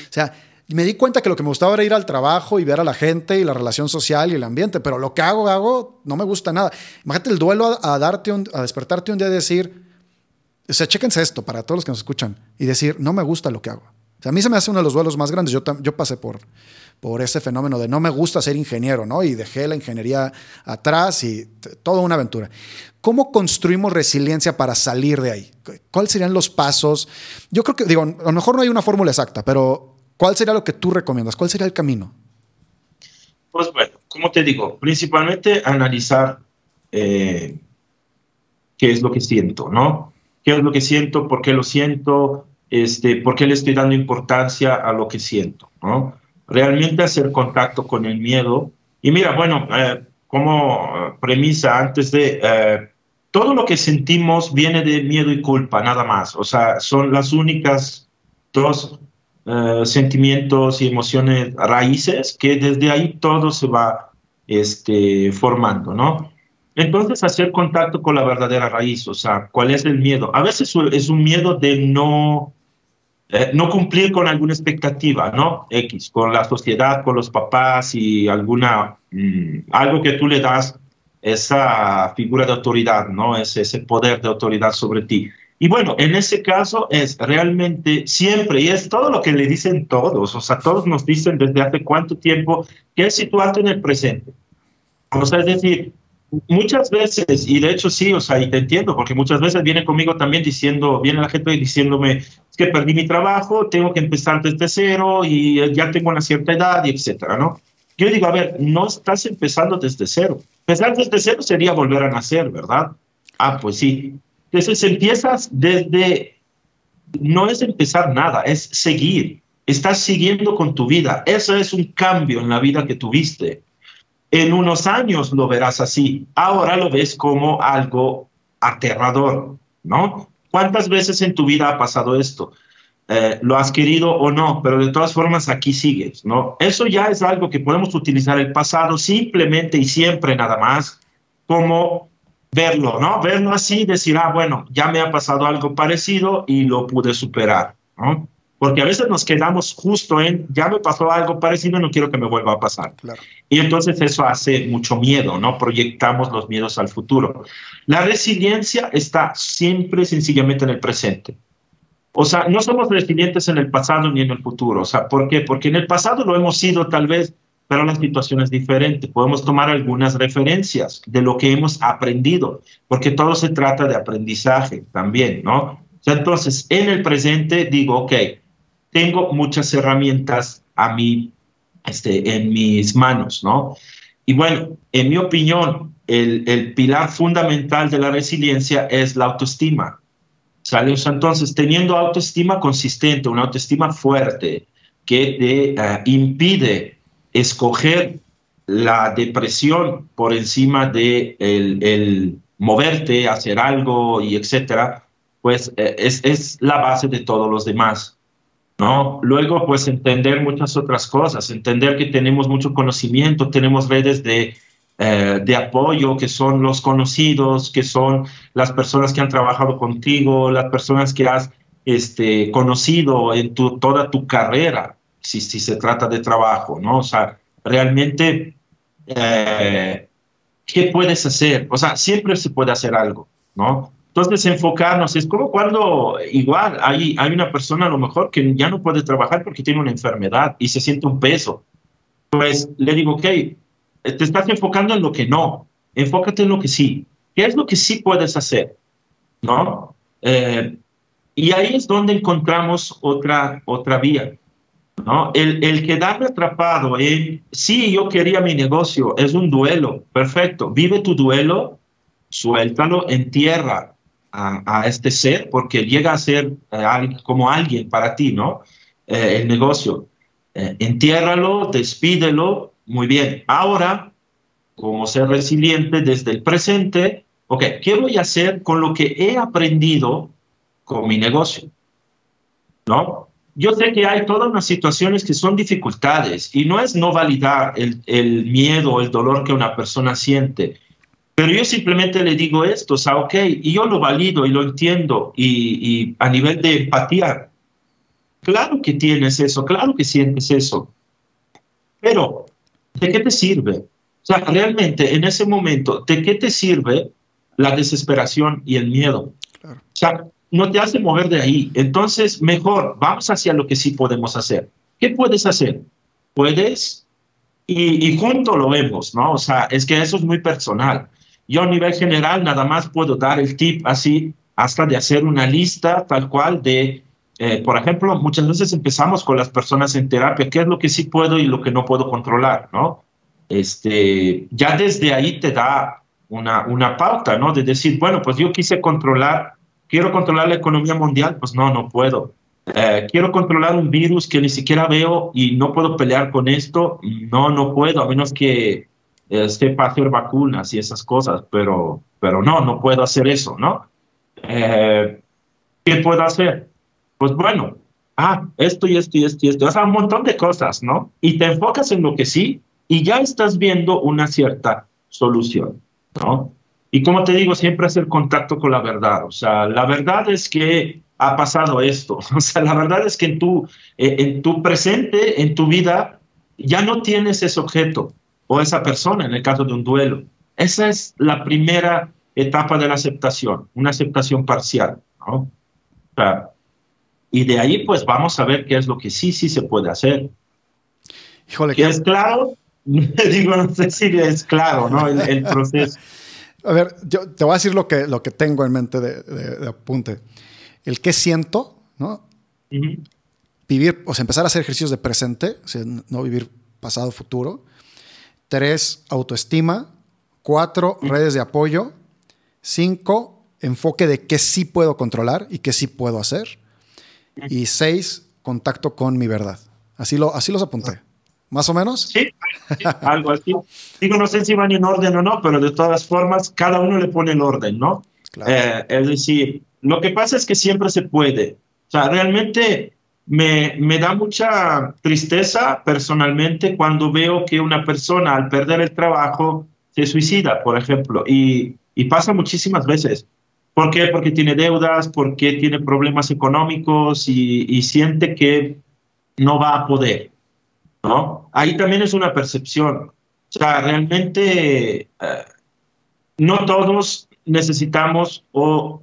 A: O sea, me di cuenta que lo que me gustaba era ir al trabajo y ver a la gente y la relación social y el ambiente, pero lo que hago, hago, no me gusta nada. Imagínate el duelo a, darte a despertarte un día y decir, o sea, chéquense esto para todos los que nos escuchan y decir, no me gusta lo que hago. O sea, a mí se me hace uno de los duelos más grandes. Yo, yo pasé por, por ese fenómeno de no me gusta ser ingeniero, ¿no? Y dejé la ingeniería atrás y toda una aventura. ¿Cómo construimos resiliencia para salir de ahí? ¿Cuáles serían los pasos? Yo creo que, digo, a lo mejor no hay una fórmula exacta, pero ¿cuál sería lo que tú recomiendas? ¿Cuál sería el camino?
B: Pues bueno, como te digo, principalmente analizar eh, qué es lo que siento, ¿no? ¿Qué es lo que siento? ¿Por qué lo siento? Este, ¿Por qué le estoy dando importancia a lo que siento? ¿no? Realmente hacer contacto con el miedo. Y mira, bueno, eh, como premisa antes de, eh, todo lo que sentimos viene de miedo y culpa, nada más. O sea, son las únicas dos eh, sentimientos y emociones raíces que desde ahí todo se va este, formando, ¿no? Entonces, hacer contacto con la verdadera raíz, o sea, ¿cuál es el miedo? A veces es un miedo de no eh, no cumplir con alguna expectativa, ¿no? X, con la sociedad, con los papás y alguna, mm, algo que tú le das esa figura de autoridad, ¿no? Ese, poder de autoridad sobre ti. Y bueno, en ese caso es realmente siempre, y es todo lo que le dicen todos, o sea, todos nos dicen desde hace cuánto tiempo que es situarte en el presente. O sea, es decir, Muchas veces, y de hecho sí, o sea, y te entiendo, porque muchas veces viene conmigo también diciendo, viene la gente diciéndome, es que perdí mi trabajo, tengo que empezar desde cero y ya tengo una cierta edad y etcétera, ¿no? Yo digo, a ver, no estás empezando desde cero. Empezar desde cero sería volver a nacer, ¿verdad? Ah, pues sí. Entonces empiezas desde, no es empezar nada, es seguir. Estás siguiendo con tu vida. Eso es un cambio en la vida que tuviste. En unos años lo verás así. Ahora lo ves como algo aterrador, ¿no? ¿Cuántas veces en tu vida ha pasado esto? Eh, lo has querido o no, pero de todas formas aquí sigues, ¿no? Eso ya es algo que podemos utilizar el pasado simplemente y siempre nada más como verlo, ¿no? Verlo así, decir, ah, bueno, ya me ha pasado algo parecido y lo pude superar, ¿no? Porque a veces nos quedamos justo en, ya me pasó algo parecido, no quiero que me vuelva a pasar. Y entonces eso hace mucho miedo, ¿no? Proyectamos los miedos al futuro. La resiliencia está siempre sencillamente en el presente. O sea, no somos resilientes en el pasado ni en el futuro. O sea, ¿por qué? Porque en el pasado lo hemos sido tal vez, pero la situación es diferente. Podemos tomar algunas referencias de lo que hemos aprendido, porque todo se trata de aprendizaje también, ¿no? O sea, entonces, en el presente digo, ok, tengo muchas herramientas a mí, este, en mis manos, ¿no? Y bueno, en mi opinión, el, el pilar fundamental de la resiliencia es la autoestima. ¿Sale? entonces, teniendo autoestima consistente, una autoestima fuerte que te eh, impide escoger la depresión por encima de el, el moverte, hacer algo y etcétera, pues eh, es, es la base de todos los demás. ¿No? Luego, pues entender muchas otras cosas, entender que tenemos mucho conocimiento, tenemos redes de, eh, de apoyo, que son los conocidos, que son las personas que han trabajado contigo, las personas que has este, conocido en tu, toda tu carrera, si, si se trata de trabajo, ¿no? O sea, realmente, eh, ¿qué puedes hacer? O sea, siempre se puede hacer algo, ¿no? Entonces, enfocarnos es como cuando igual hay, hay una persona a lo mejor que ya no puede trabajar porque tiene una enfermedad y se siente un peso. Pues le digo, ok, te estás enfocando en lo que no, enfócate en lo que sí. ¿Qué es lo que sí puedes hacer? ¿No? Eh, y ahí es donde encontramos otra, otra vía. ¿no? El, el quedarme atrapado en, sí, yo quería mi negocio, es un duelo, perfecto, vive tu duelo, suéltalo, en tierra a, este ser porque llega a ser eh, como alguien para ti, ¿no? Eh, el negocio. Eh, entiérralo, despídelo, muy bien. Ahora, como ser resiliente desde el presente, ok, ¿qué voy a hacer con lo que he aprendido con mi negocio? ¿No? Yo sé que hay todas unas situaciones que son dificultades y no es no validar el, el miedo o el dolor que una persona siente, pero yo simplemente le digo esto, o sea, ok, y yo lo valido y lo entiendo, y, a nivel de empatía, claro que tienes eso, claro que sientes eso, pero ¿de qué te sirve? O sea, realmente en ese momento, ¿de qué te sirve la desesperación y el miedo? O sea, no te hace mover de ahí. Entonces, mejor, vamos hacia lo que sí podemos hacer. ¿Qué puedes hacer? Puedes, y, y junto lo vemos, ¿no? O sea, es que eso es muy personal. Yo a nivel general nada más puedo dar el tip así, hasta de hacer una lista tal cual de, eh, por ejemplo, muchas veces empezamos con las personas en terapia, qué es lo que sí puedo y lo que no puedo controlar, ¿no? Este, ya desde ahí te da una, una pauta, ¿no? De decir, bueno, pues yo quise controlar quiero controlar la economía mundial, pues no, no puedo. Eh, quiero controlar un virus que ni siquiera veo y no puedo pelear con esto, no, no puedo, a menos que sepa hacer vacunas y esas cosas, pero, pero no, no puedo hacer eso, ¿no? Eh, ¿Qué puedo hacer? Pues bueno, ah, esto y esto y esto y esto, o sea, un montón de cosas, ¿no? Y te enfocas en lo que sí y ya estás viendo una cierta solución, ¿no? Y como te digo, siempre hacer contacto con la verdad. O sea, la verdad es que ha pasado esto. O sea, la verdad es que en tu, eh, en tu presente, en tu vida, ya no tienes ese objeto o esa persona en el caso de un duelo. Esa es la primera etapa de la aceptación, una aceptación parcial. ¿no? O sea, y de ahí, pues vamos a ver qué es lo que sí, sí se puede hacer. Híjole, ¿Que es claro? digo, no sé si es claro, ¿no? el proceso.
A: A ver, yo te voy a decir lo que, lo que tengo en mente de, apunte. El que siento, ¿no? Vivir, o sea, empezar a hacer ejercicios de presente, o sea, no vivir pasado, futuro. Tres, autoestima. Cuatro, redes de apoyo. Cinco, enfoque de qué sí puedo controlar y qué sí puedo hacer. Y seis, contacto con mi verdad. Así, lo, así los apunté. ¿Más o menos?
B: Sí, algo así. Digo, no sé si van en orden o no, pero de todas formas, cada uno le pone el orden, ¿no? Eh, es decir, lo que pasa es que siempre se puede. O sea, realmente me, me da mucha tristeza personalmente cuando veo que una persona al perder el trabajo se suicida, por ejemplo, y, pasa muchísimas veces. ¿Por qué? Porque tiene deudas, porque tiene problemas económicos y, y siente que no va a poder. ¿no? Ahí también es una percepción. O sea, realmente eh, no todos necesitamos o,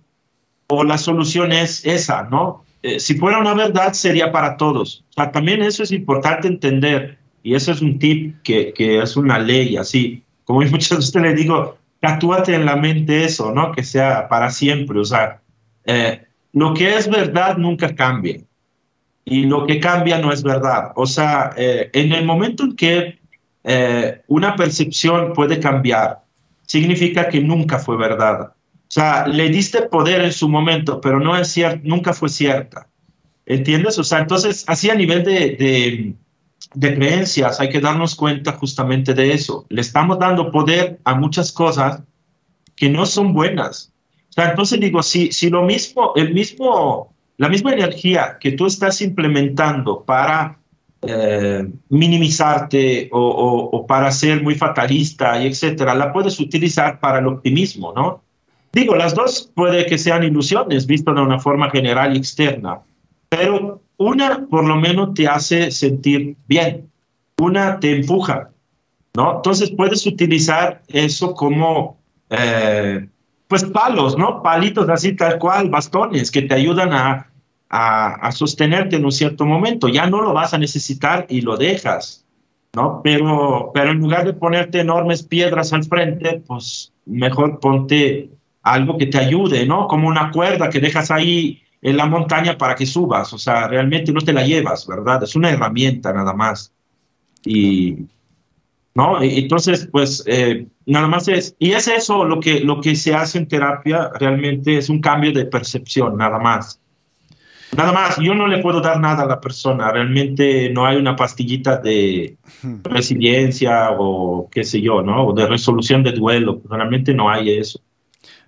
B: o, la solución es esa, ¿no? Eh, si fuera una verdad, sería para todos. O sea, también eso es importante entender y eso es un tip que, que es una ley, así. Como muchas veces le digo, tatúate en la mente eso, ¿no? Que sea para siempre. O sea, eh, lo que es verdad nunca cambia y lo que cambia no es verdad. O sea, eh, en el momento en que una percepción puede cambiar, significa que nunca fue verdad. O sea, le diste poder en su momento, pero no es cierto, nunca fue cierta. ¿Entiendes? O sea, entonces, así a nivel de, de, creencias, hay que darnos cuenta justamente de eso. Le estamos dando poder a muchas cosas que no son buenas. O sea, entonces digo, si, si lo mismo, el mismo la misma energía que tú estás implementando para eh, minimizarte o, para ser muy fatalista y etcétera, la puedes utilizar para el optimismo, ¿no? Digo, las dos puede que sean ilusiones visto de una forma general y externa, pero una por lo menos te hace sentir bien, una te empuja, ¿no? Entonces puedes utilizar eso como eh, pues palos, ¿no? Palitos así tal cual, bastones que te ayudan a, a, sostenerte en un cierto momento. Ya no lo vas a necesitar y lo dejas, ¿no? Pero, pero en lugar de ponerte enormes piedras al frente, pues mejor ponte algo que te ayude, ¿no? Como una cuerda que dejas ahí en la montaña para que subas. O sea, realmente no te la llevas, ¿verdad? Es una herramienta nada más. Y, ¿no? Entonces, pues eh, nada más es, y es eso lo que, lo que se hace en terapia, realmente es un cambio de percepción, nada más. Nada más, yo no le puedo dar nada a la persona, realmente no hay una pastillita de resiliencia o qué sé yo, ¿no? O de resolución de duelo, realmente no hay eso.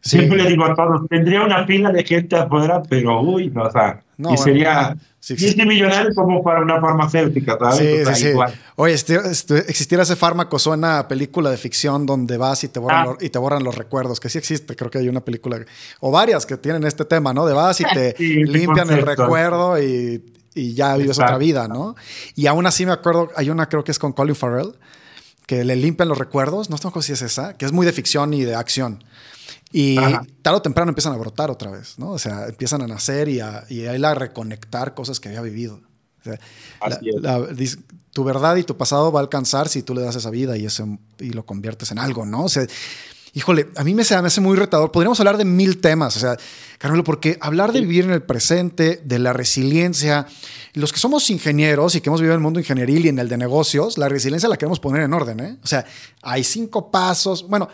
B: Siempre le digo a todos, tendría una pila de gente afuera, pero uy, no, o sea, y sería sí, millonario como para una farmacéutica, ¿sabes?
A: Sí, sí, Oye, este, este, existiera ese fármaco, suena película de ficción donde vas y te, borran ah. los, y te borran los recuerdos, que sí existe, creo que hay una película, o varias que tienen este tema, ¿no? De vas y te limpian el recuerdo y, y ya vives otra vida, ¿no? Y aún así me acuerdo, hay una creo que es con Colin Farrell, que le limpian los recuerdos, no sé si es esa, que es muy de ficción y de acción. Y tarde o temprano empiezan a brotar otra vez, ¿no? O sea, empiezan a nacer y a, y a, reconectar cosas que había vivido. tu verdad y tu pasado va a alcanzar si tú le das esa vida y, eso, y lo conviertes en algo, ¿no? O sea, híjole, a mí me, me hace muy retador. Podríamos hablar de mil temas, o sea, Carmelo, porque hablar de vivir en el presente, de la resiliencia, los que somos ingenieros y que hemos vivido en el mundo ingenieril y en el de negocios, la resiliencia la queremos poner en orden, ¿eh? O sea, hay cinco pasos, bueno,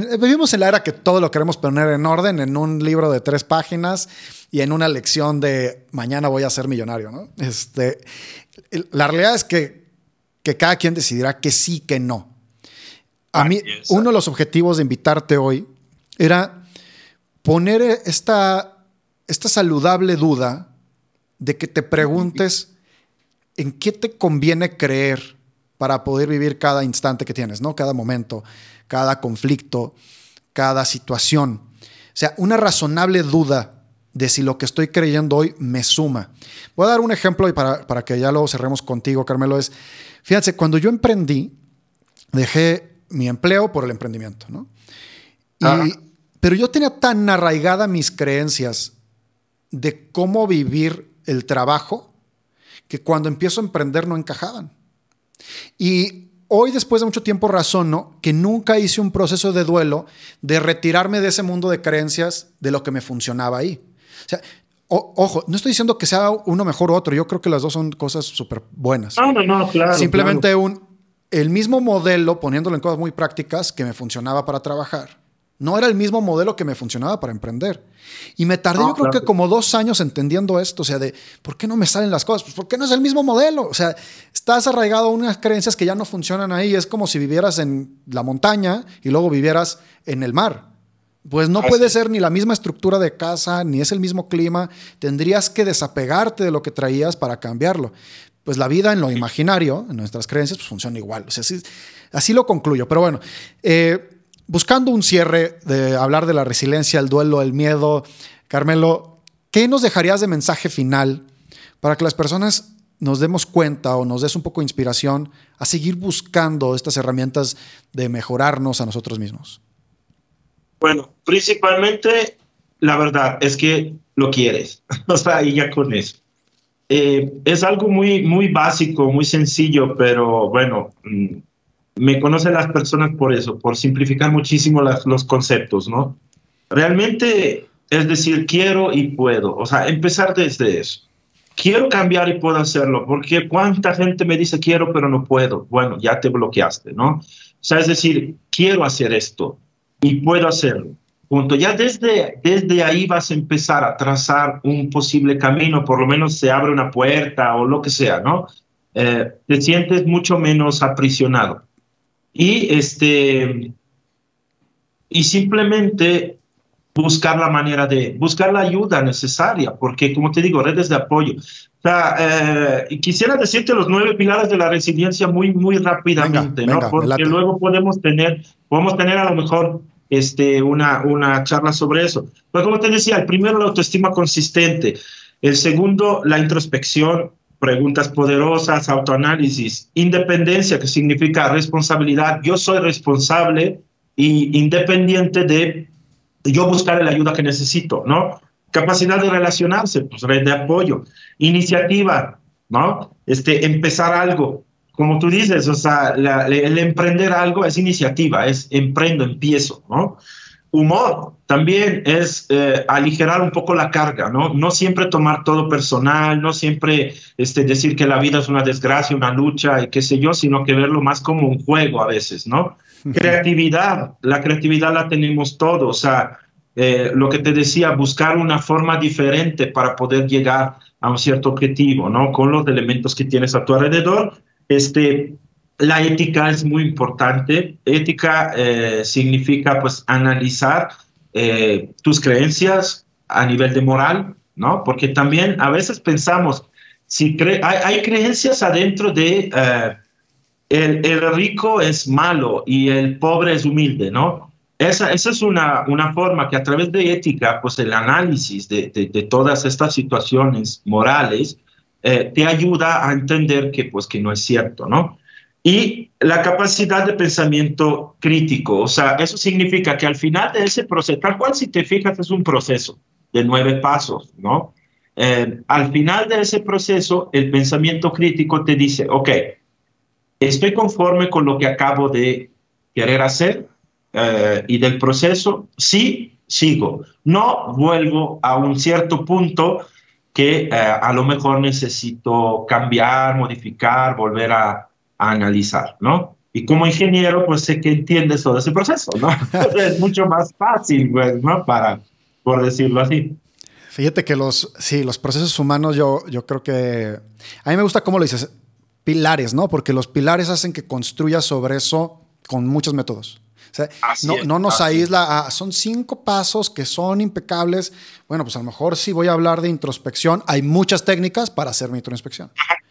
A: vivimos en la era que todo lo queremos poner en orden en un libro de tres páginas y en una lección de mañana voy a ser millonario, ¿no? Este, la realidad es que, que cada quien decidirá que sí, que no. A mí, uno de los objetivos de invitarte hoy era poner esta, esta saludable duda de que te preguntes en qué te conviene creer para poder vivir cada instante que tienes, ¿no? Cada momento, cada conflicto, cada situación. O sea, una razonable duda de si lo que estoy creyendo hoy me suma. Voy a dar un ejemplo y para, para que ya lo cerremos contigo, Carmelo, es, fíjense, cuando yo emprendí, dejé mi empleo por el emprendimiento, ¿no? pero yo tenía tan arraigada mis creencias de cómo vivir el trabajo que cuando empiezo a emprender no encajaban. Y hoy, después de mucho tiempo, razono que nunca hice un proceso de duelo de retirarme de ese mundo de creencias de lo que me funcionaba ahí. O sea, ojo, no estoy diciendo que sea uno mejor u otro, yo creo que las dos son cosas súper buenas.
B: No, no, no, claro.
A: Simplemente un el mismo modelo, poniéndolo en cosas muy prácticas, que me funcionaba para trabajar. No era el mismo modelo que me funcionaba para emprender. Y me tardé, yo creo que como dos años entendiendo esto, o sea, de por qué no me salen las cosas, pues porque no es el mismo modelo. O sea, estás arraigado a unas creencias que ya no funcionan ahí. Es como si vivieras en la montaña y luego vivieras en el mar. Pues no puede ser ni la misma estructura de casa, ni es el mismo clima. Tendrías que desapegarte de lo que traías para cambiarlo pues la vida en lo imaginario, en nuestras creencias, pues funciona igual. O sea, así, lo concluyo. Pero bueno, eh, buscando un cierre de hablar de la resiliencia, el duelo, el miedo, Carmelo, ¿qué nos dejarías de mensaje final para que las personas nos demos cuenta o nos des un poco de inspiración a seguir buscando estas herramientas de mejorarnos a nosotros mismos?
B: Bueno, principalmente la verdad es que lo quieres. o sea, y ya con eso. Eh, es algo muy, muy básico, muy sencillo, pero bueno, mm, me conocen las personas por eso, por simplificar muchísimo los conceptos, ¿no? Realmente es decir, quiero y puedo, o sea, empezar desde eso. Quiero cambiar y puedo hacerlo, porque cuánta gente me dice quiero pero no puedo. Bueno, ya te bloqueaste, ¿no? O sea, es decir, quiero hacer esto y puedo hacerlo. Punto. Ya desde, desde ahí vas a empezar a trazar un posible camino, por lo menos se abre una puerta o lo que sea, ¿no? Eh, te sientes mucho menos aprisionado. Y, este, y simplemente buscar la manera de, buscar la ayuda necesaria, porque como te digo, redes de apoyo. O sea, eh, quisiera decirte los nueve pilares de la resiliencia muy, muy rápidamente, ¿no? porque luego podemos tener, podemos tener a lo mejor este, una, una charla sobre eso. Pues como te decía, el primero la autoestima consistente, el segundo la introspección, preguntas poderosas, autoanálisis, independencia, que significa responsabilidad, yo soy responsable y independiente de yo buscar la ayuda que necesito, ¿no? Capacidad de relacionarse, pues red de apoyo, iniciativa, ¿no? Este, empezar algo, como tú dices, o sea, el emprender algo es iniciativa, es emprendo, empiezo, ¿no? Humor también es eh, aligerar un poco la carga, ¿no? No siempre tomar todo personal, no siempre este, decir que la vida es una desgracia, una lucha y qué sé yo, sino que verlo más como un juego a veces, ¿no? Creatividad, la creatividad la tenemos todos, o sea, eh, lo que te decía, buscar una forma diferente para poder llegar a un cierto objetivo, ¿no? Con los elementos que tienes a tu alrededor este, la ética es muy importante. Ética eh, significa pues analizar eh, tus creencias a nivel de moral, ¿no? Porque también a veces pensamos, si hay, creencias adentro de eh, el, rico es malo y el pobre es humilde, ¿no? Esa, esa es una, una, forma que a través de ética, pues el análisis de, de, de todas estas situaciones morales, te ayuda a entender que, pues, que no es cierto, ¿no? Y la capacidad de pensamiento crítico, o sea, eso significa que al final de ese proceso, tal cual si te fijas es un proceso de nueve pasos, ¿no? Eh, al final de ese proceso, el pensamiento crítico te dice, ok, estoy conforme con lo que acabo de querer hacer eh, y del proceso, sí, sigo. No vuelvo a un cierto punto que eh, a lo mejor necesito cambiar, modificar, volver a, analizar, ¿no? Y como ingeniero, pues sé que entiendes todo ese proceso, ¿no? es mucho más fácil, pues, ¿no? Para, por decirlo así.
A: Fíjate que los, sí, los procesos humanos, yo, yo creo que, a mí me gusta cómo lo dices, pilares, ¿no? Porque los pilares hacen que construyas sobre eso con muchos métodos. O sea, no, no, nos aísla a, son cinco pasos que son impecables. Bueno, pues a lo mejor si voy a hablar de introspección. Hay muchas técnicas para hacer mi introspección.
B: Eh,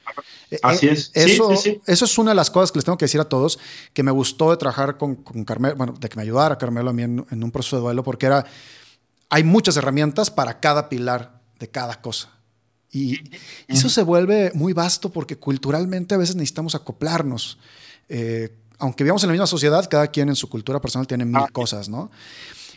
B: Así es.
A: Eso, eso es una de las cosas que les tengo que decir a todos, que me gustó de trabajar con, con Carmelo, bueno, de que me ayudara Carmelo a mí en, en un proceso de duelo, porque era, hay muchas herramientas para cada pilar de cada cosa. Y eso se vuelve muy vasto porque culturalmente a veces necesitamos acoplarnos. Eh, aunque vivamos en la misma sociedad, cada quien en su cultura personal tiene mil ah, cosas, ¿no?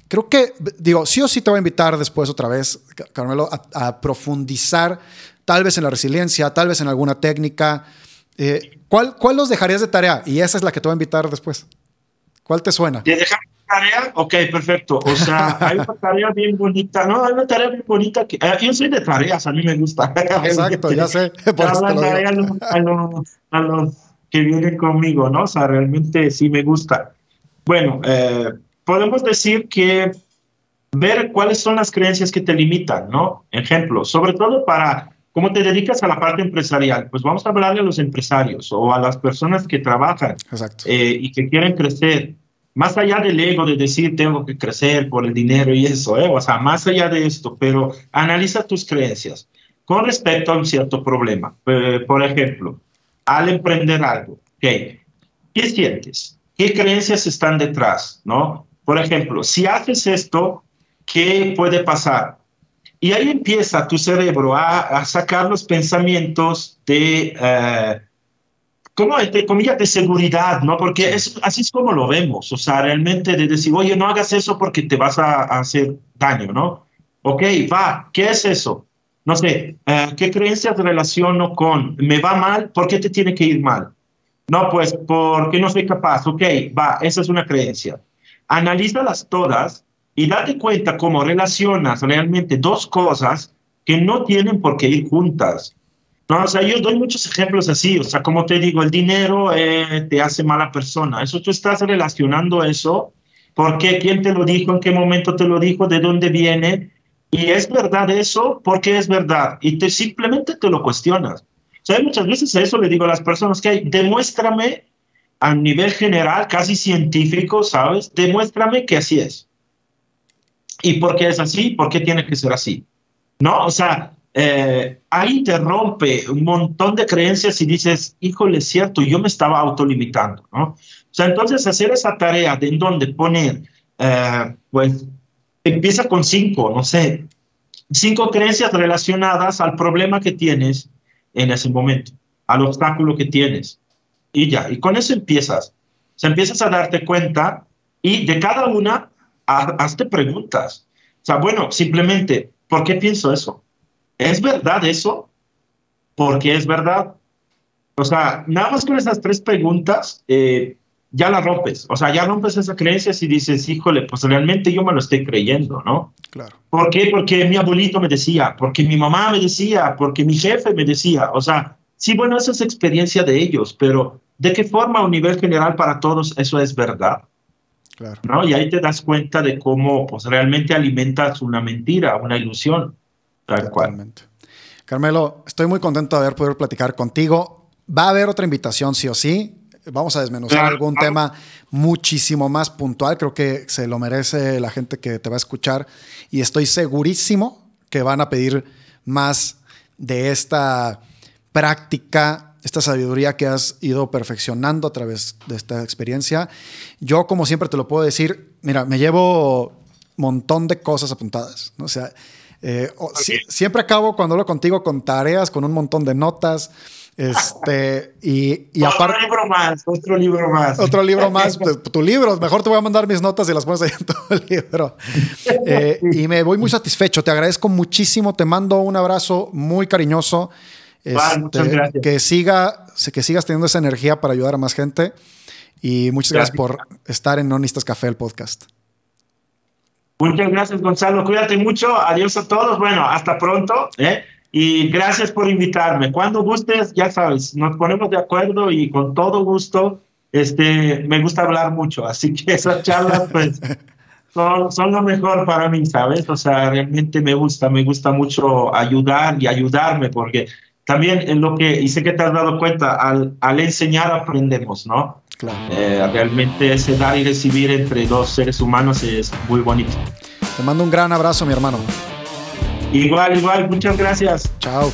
A: Creo que, digo, sí o sí te voy a invitar después otra vez, Carmelo, a, profundizar tal vez en la resiliencia, tal vez en alguna técnica. Eh, ¿cuál, ¿Cuál los dejarías de tarea? Y esa es la que te voy a invitar después. ¿Cuál te suena?
B: De dejar tarea, ok, perfecto. O sea, hay una tarea bien bonita, ¿no? Hay una tarea bien bonita que eh, yo soy de tareas, a mí me gusta.
A: Exacto, ya sé.
B: Por eso te lo a, los, a los que viene conmigo, ¿no? O sea, realmente sí me gusta. Bueno, eh, podemos decir que ver cuáles son las creencias que te limitan, ¿no? Ejemplo, sobre todo para cómo te dedicas a la parte empresarial, pues vamos a hablarle a los empresarios o a las personas que trabajan eh, y que quieren crecer. Más allá del ego de decir tengo que crecer por el dinero y eso, ¿eh? o sea, más allá de esto, pero analiza tus creencias con respecto a un cierto problema. Eh, por ejemplo, al emprender algo. ¿Qué sientes? ¿Qué creencias están detrás? ¿no? Por ejemplo, si haces esto, ¿qué puede pasar? Y ahí empieza tu cerebro a, sacar los pensamientos de, eh, ¿cómo? de comillas, de seguridad, ¿no? Porque es, así es como lo vemos, o sea, realmente de decir, oye, no hagas eso porque te vas a, a hacer daño, ¿no? Ok, va, ¿qué es eso? No sé, eh, ¿qué creencias relaciono con me va mal? ¿Por qué te tiene que ir mal? No, pues porque no soy capaz. Ok, va, esa es una creencia. Analízalas todas y date cuenta cómo relacionas realmente dos cosas que no tienen por qué ir juntas. No, o sea, yo doy muchos ejemplos así. O sea, como te digo, el dinero eh, te hace mala persona. Eso tú estás relacionando eso. ¿Por qué? ¿Quién te lo dijo? ¿En qué momento te lo dijo? ¿De dónde viene? Y es verdad eso porque es verdad. Y te simplemente te lo cuestionas. O sea, muchas veces a eso le digo a las personas que hay, demuéstrame a nivel general, casi científico, ¿sabes? Demuéstrame que así es. ¿Y por qué es así? ¿Por qué tiene que ser así? ¿No? O sea, eh, ahí te rompe un montón de creencias y dices, híjole, es cierto, yo me estaba autolimitando, ¿no? O sea, entonces hacer esa tarea de en donde poner, eh, pues, empieza con cinco, no sé, cinco creencias relacionadas al problema que tienes en ese momento, al obstáculo que tienes. Y ya, y con eso empiezas. O sea, empiezas a darte cuenta y de cada una hazte preguntas. O sea, bueno, simplemente, ¿por qué pienso eso? ¿Es verdad eso? Porque es verdad. O sea, nada más con esas tres preguntas, eh, ya la rompes. O sea, ya rompes esa creencia y dices, híjole, pues realmente yo me lo estoy creyendo, ¿no?
A: Claro.
B: ¿Por qué? Porque mi abuelito me decía, porque mi mamá me decía, porque mi jefe me decía. O sea, sí, bueno, esa es experiencia de ellos, pero ¿de qué forma a un nivel general para todos eso es verdad?
A: Claro.
B: ¿No? Y ahí te das cuenta de cómo pues, realmente alimentas una mentira, una ilusión. Tal Totalmente.
A: Carmelo, estoy muy contento de haber podido platicar contigo. Va a haber otra invitación, sí o sí vamos a desmenuzar algún tema muchísimo más puntual. Creo que se lo merece la gente que te va a escuchar y estoy segurísimo que van a pedir más de esta práctica, esta sabiduría que has ido perfeccionando a través de esta experiencia. Yo, como siempre te lo puedo decir, mira, me llevo montón de cosas apuntadas. ¿no? O sea, Eh, siempre acabo cuando hablo contigo con tareas, con un montón de notas. Este, y, y
B: otro libro más, otro libro más.
A: Otro libro más, pues, tu libro. Mejor te voy a mandar mis notas y las pones ahí en todo el libro. Eh, y me voy muy satisfecho. Te agradezco muchísimo. Te mando un abrazo muy cariñoso.
B: Muchas este, gracias.
A: Que, siga, que sigas teniendo esa energía para ayudar a más gente. Y muchas gracias, por estar en Nonistas Café, el podcast.
B: Muchas gracias, Gonzalo. Cuídate mucho. Adiós a todos. Bueno, hasta pronto. ¿eh? Y gracias por invitarme. Cuando gustes, ya sabes, nos ponemos de acuerdo y con todo gusto, este, me gusta hablar mucho. Así que esas charlas, pues, son, son lo mejor para mí, ¿sabes? O sea, realmente me gusta, me gusta mucho ayudar y ayudarme, porque también en lo que, y sé que te has dado cuenta, al, al enseñar aprendemos, ¿no? Eh, realmente ese dar y recibir entre dos seres humanos es muy bonito.
A: Te mando un gran abrazo, mi hermano.
B: Igual, igual, muchas gracias.
A: Chao.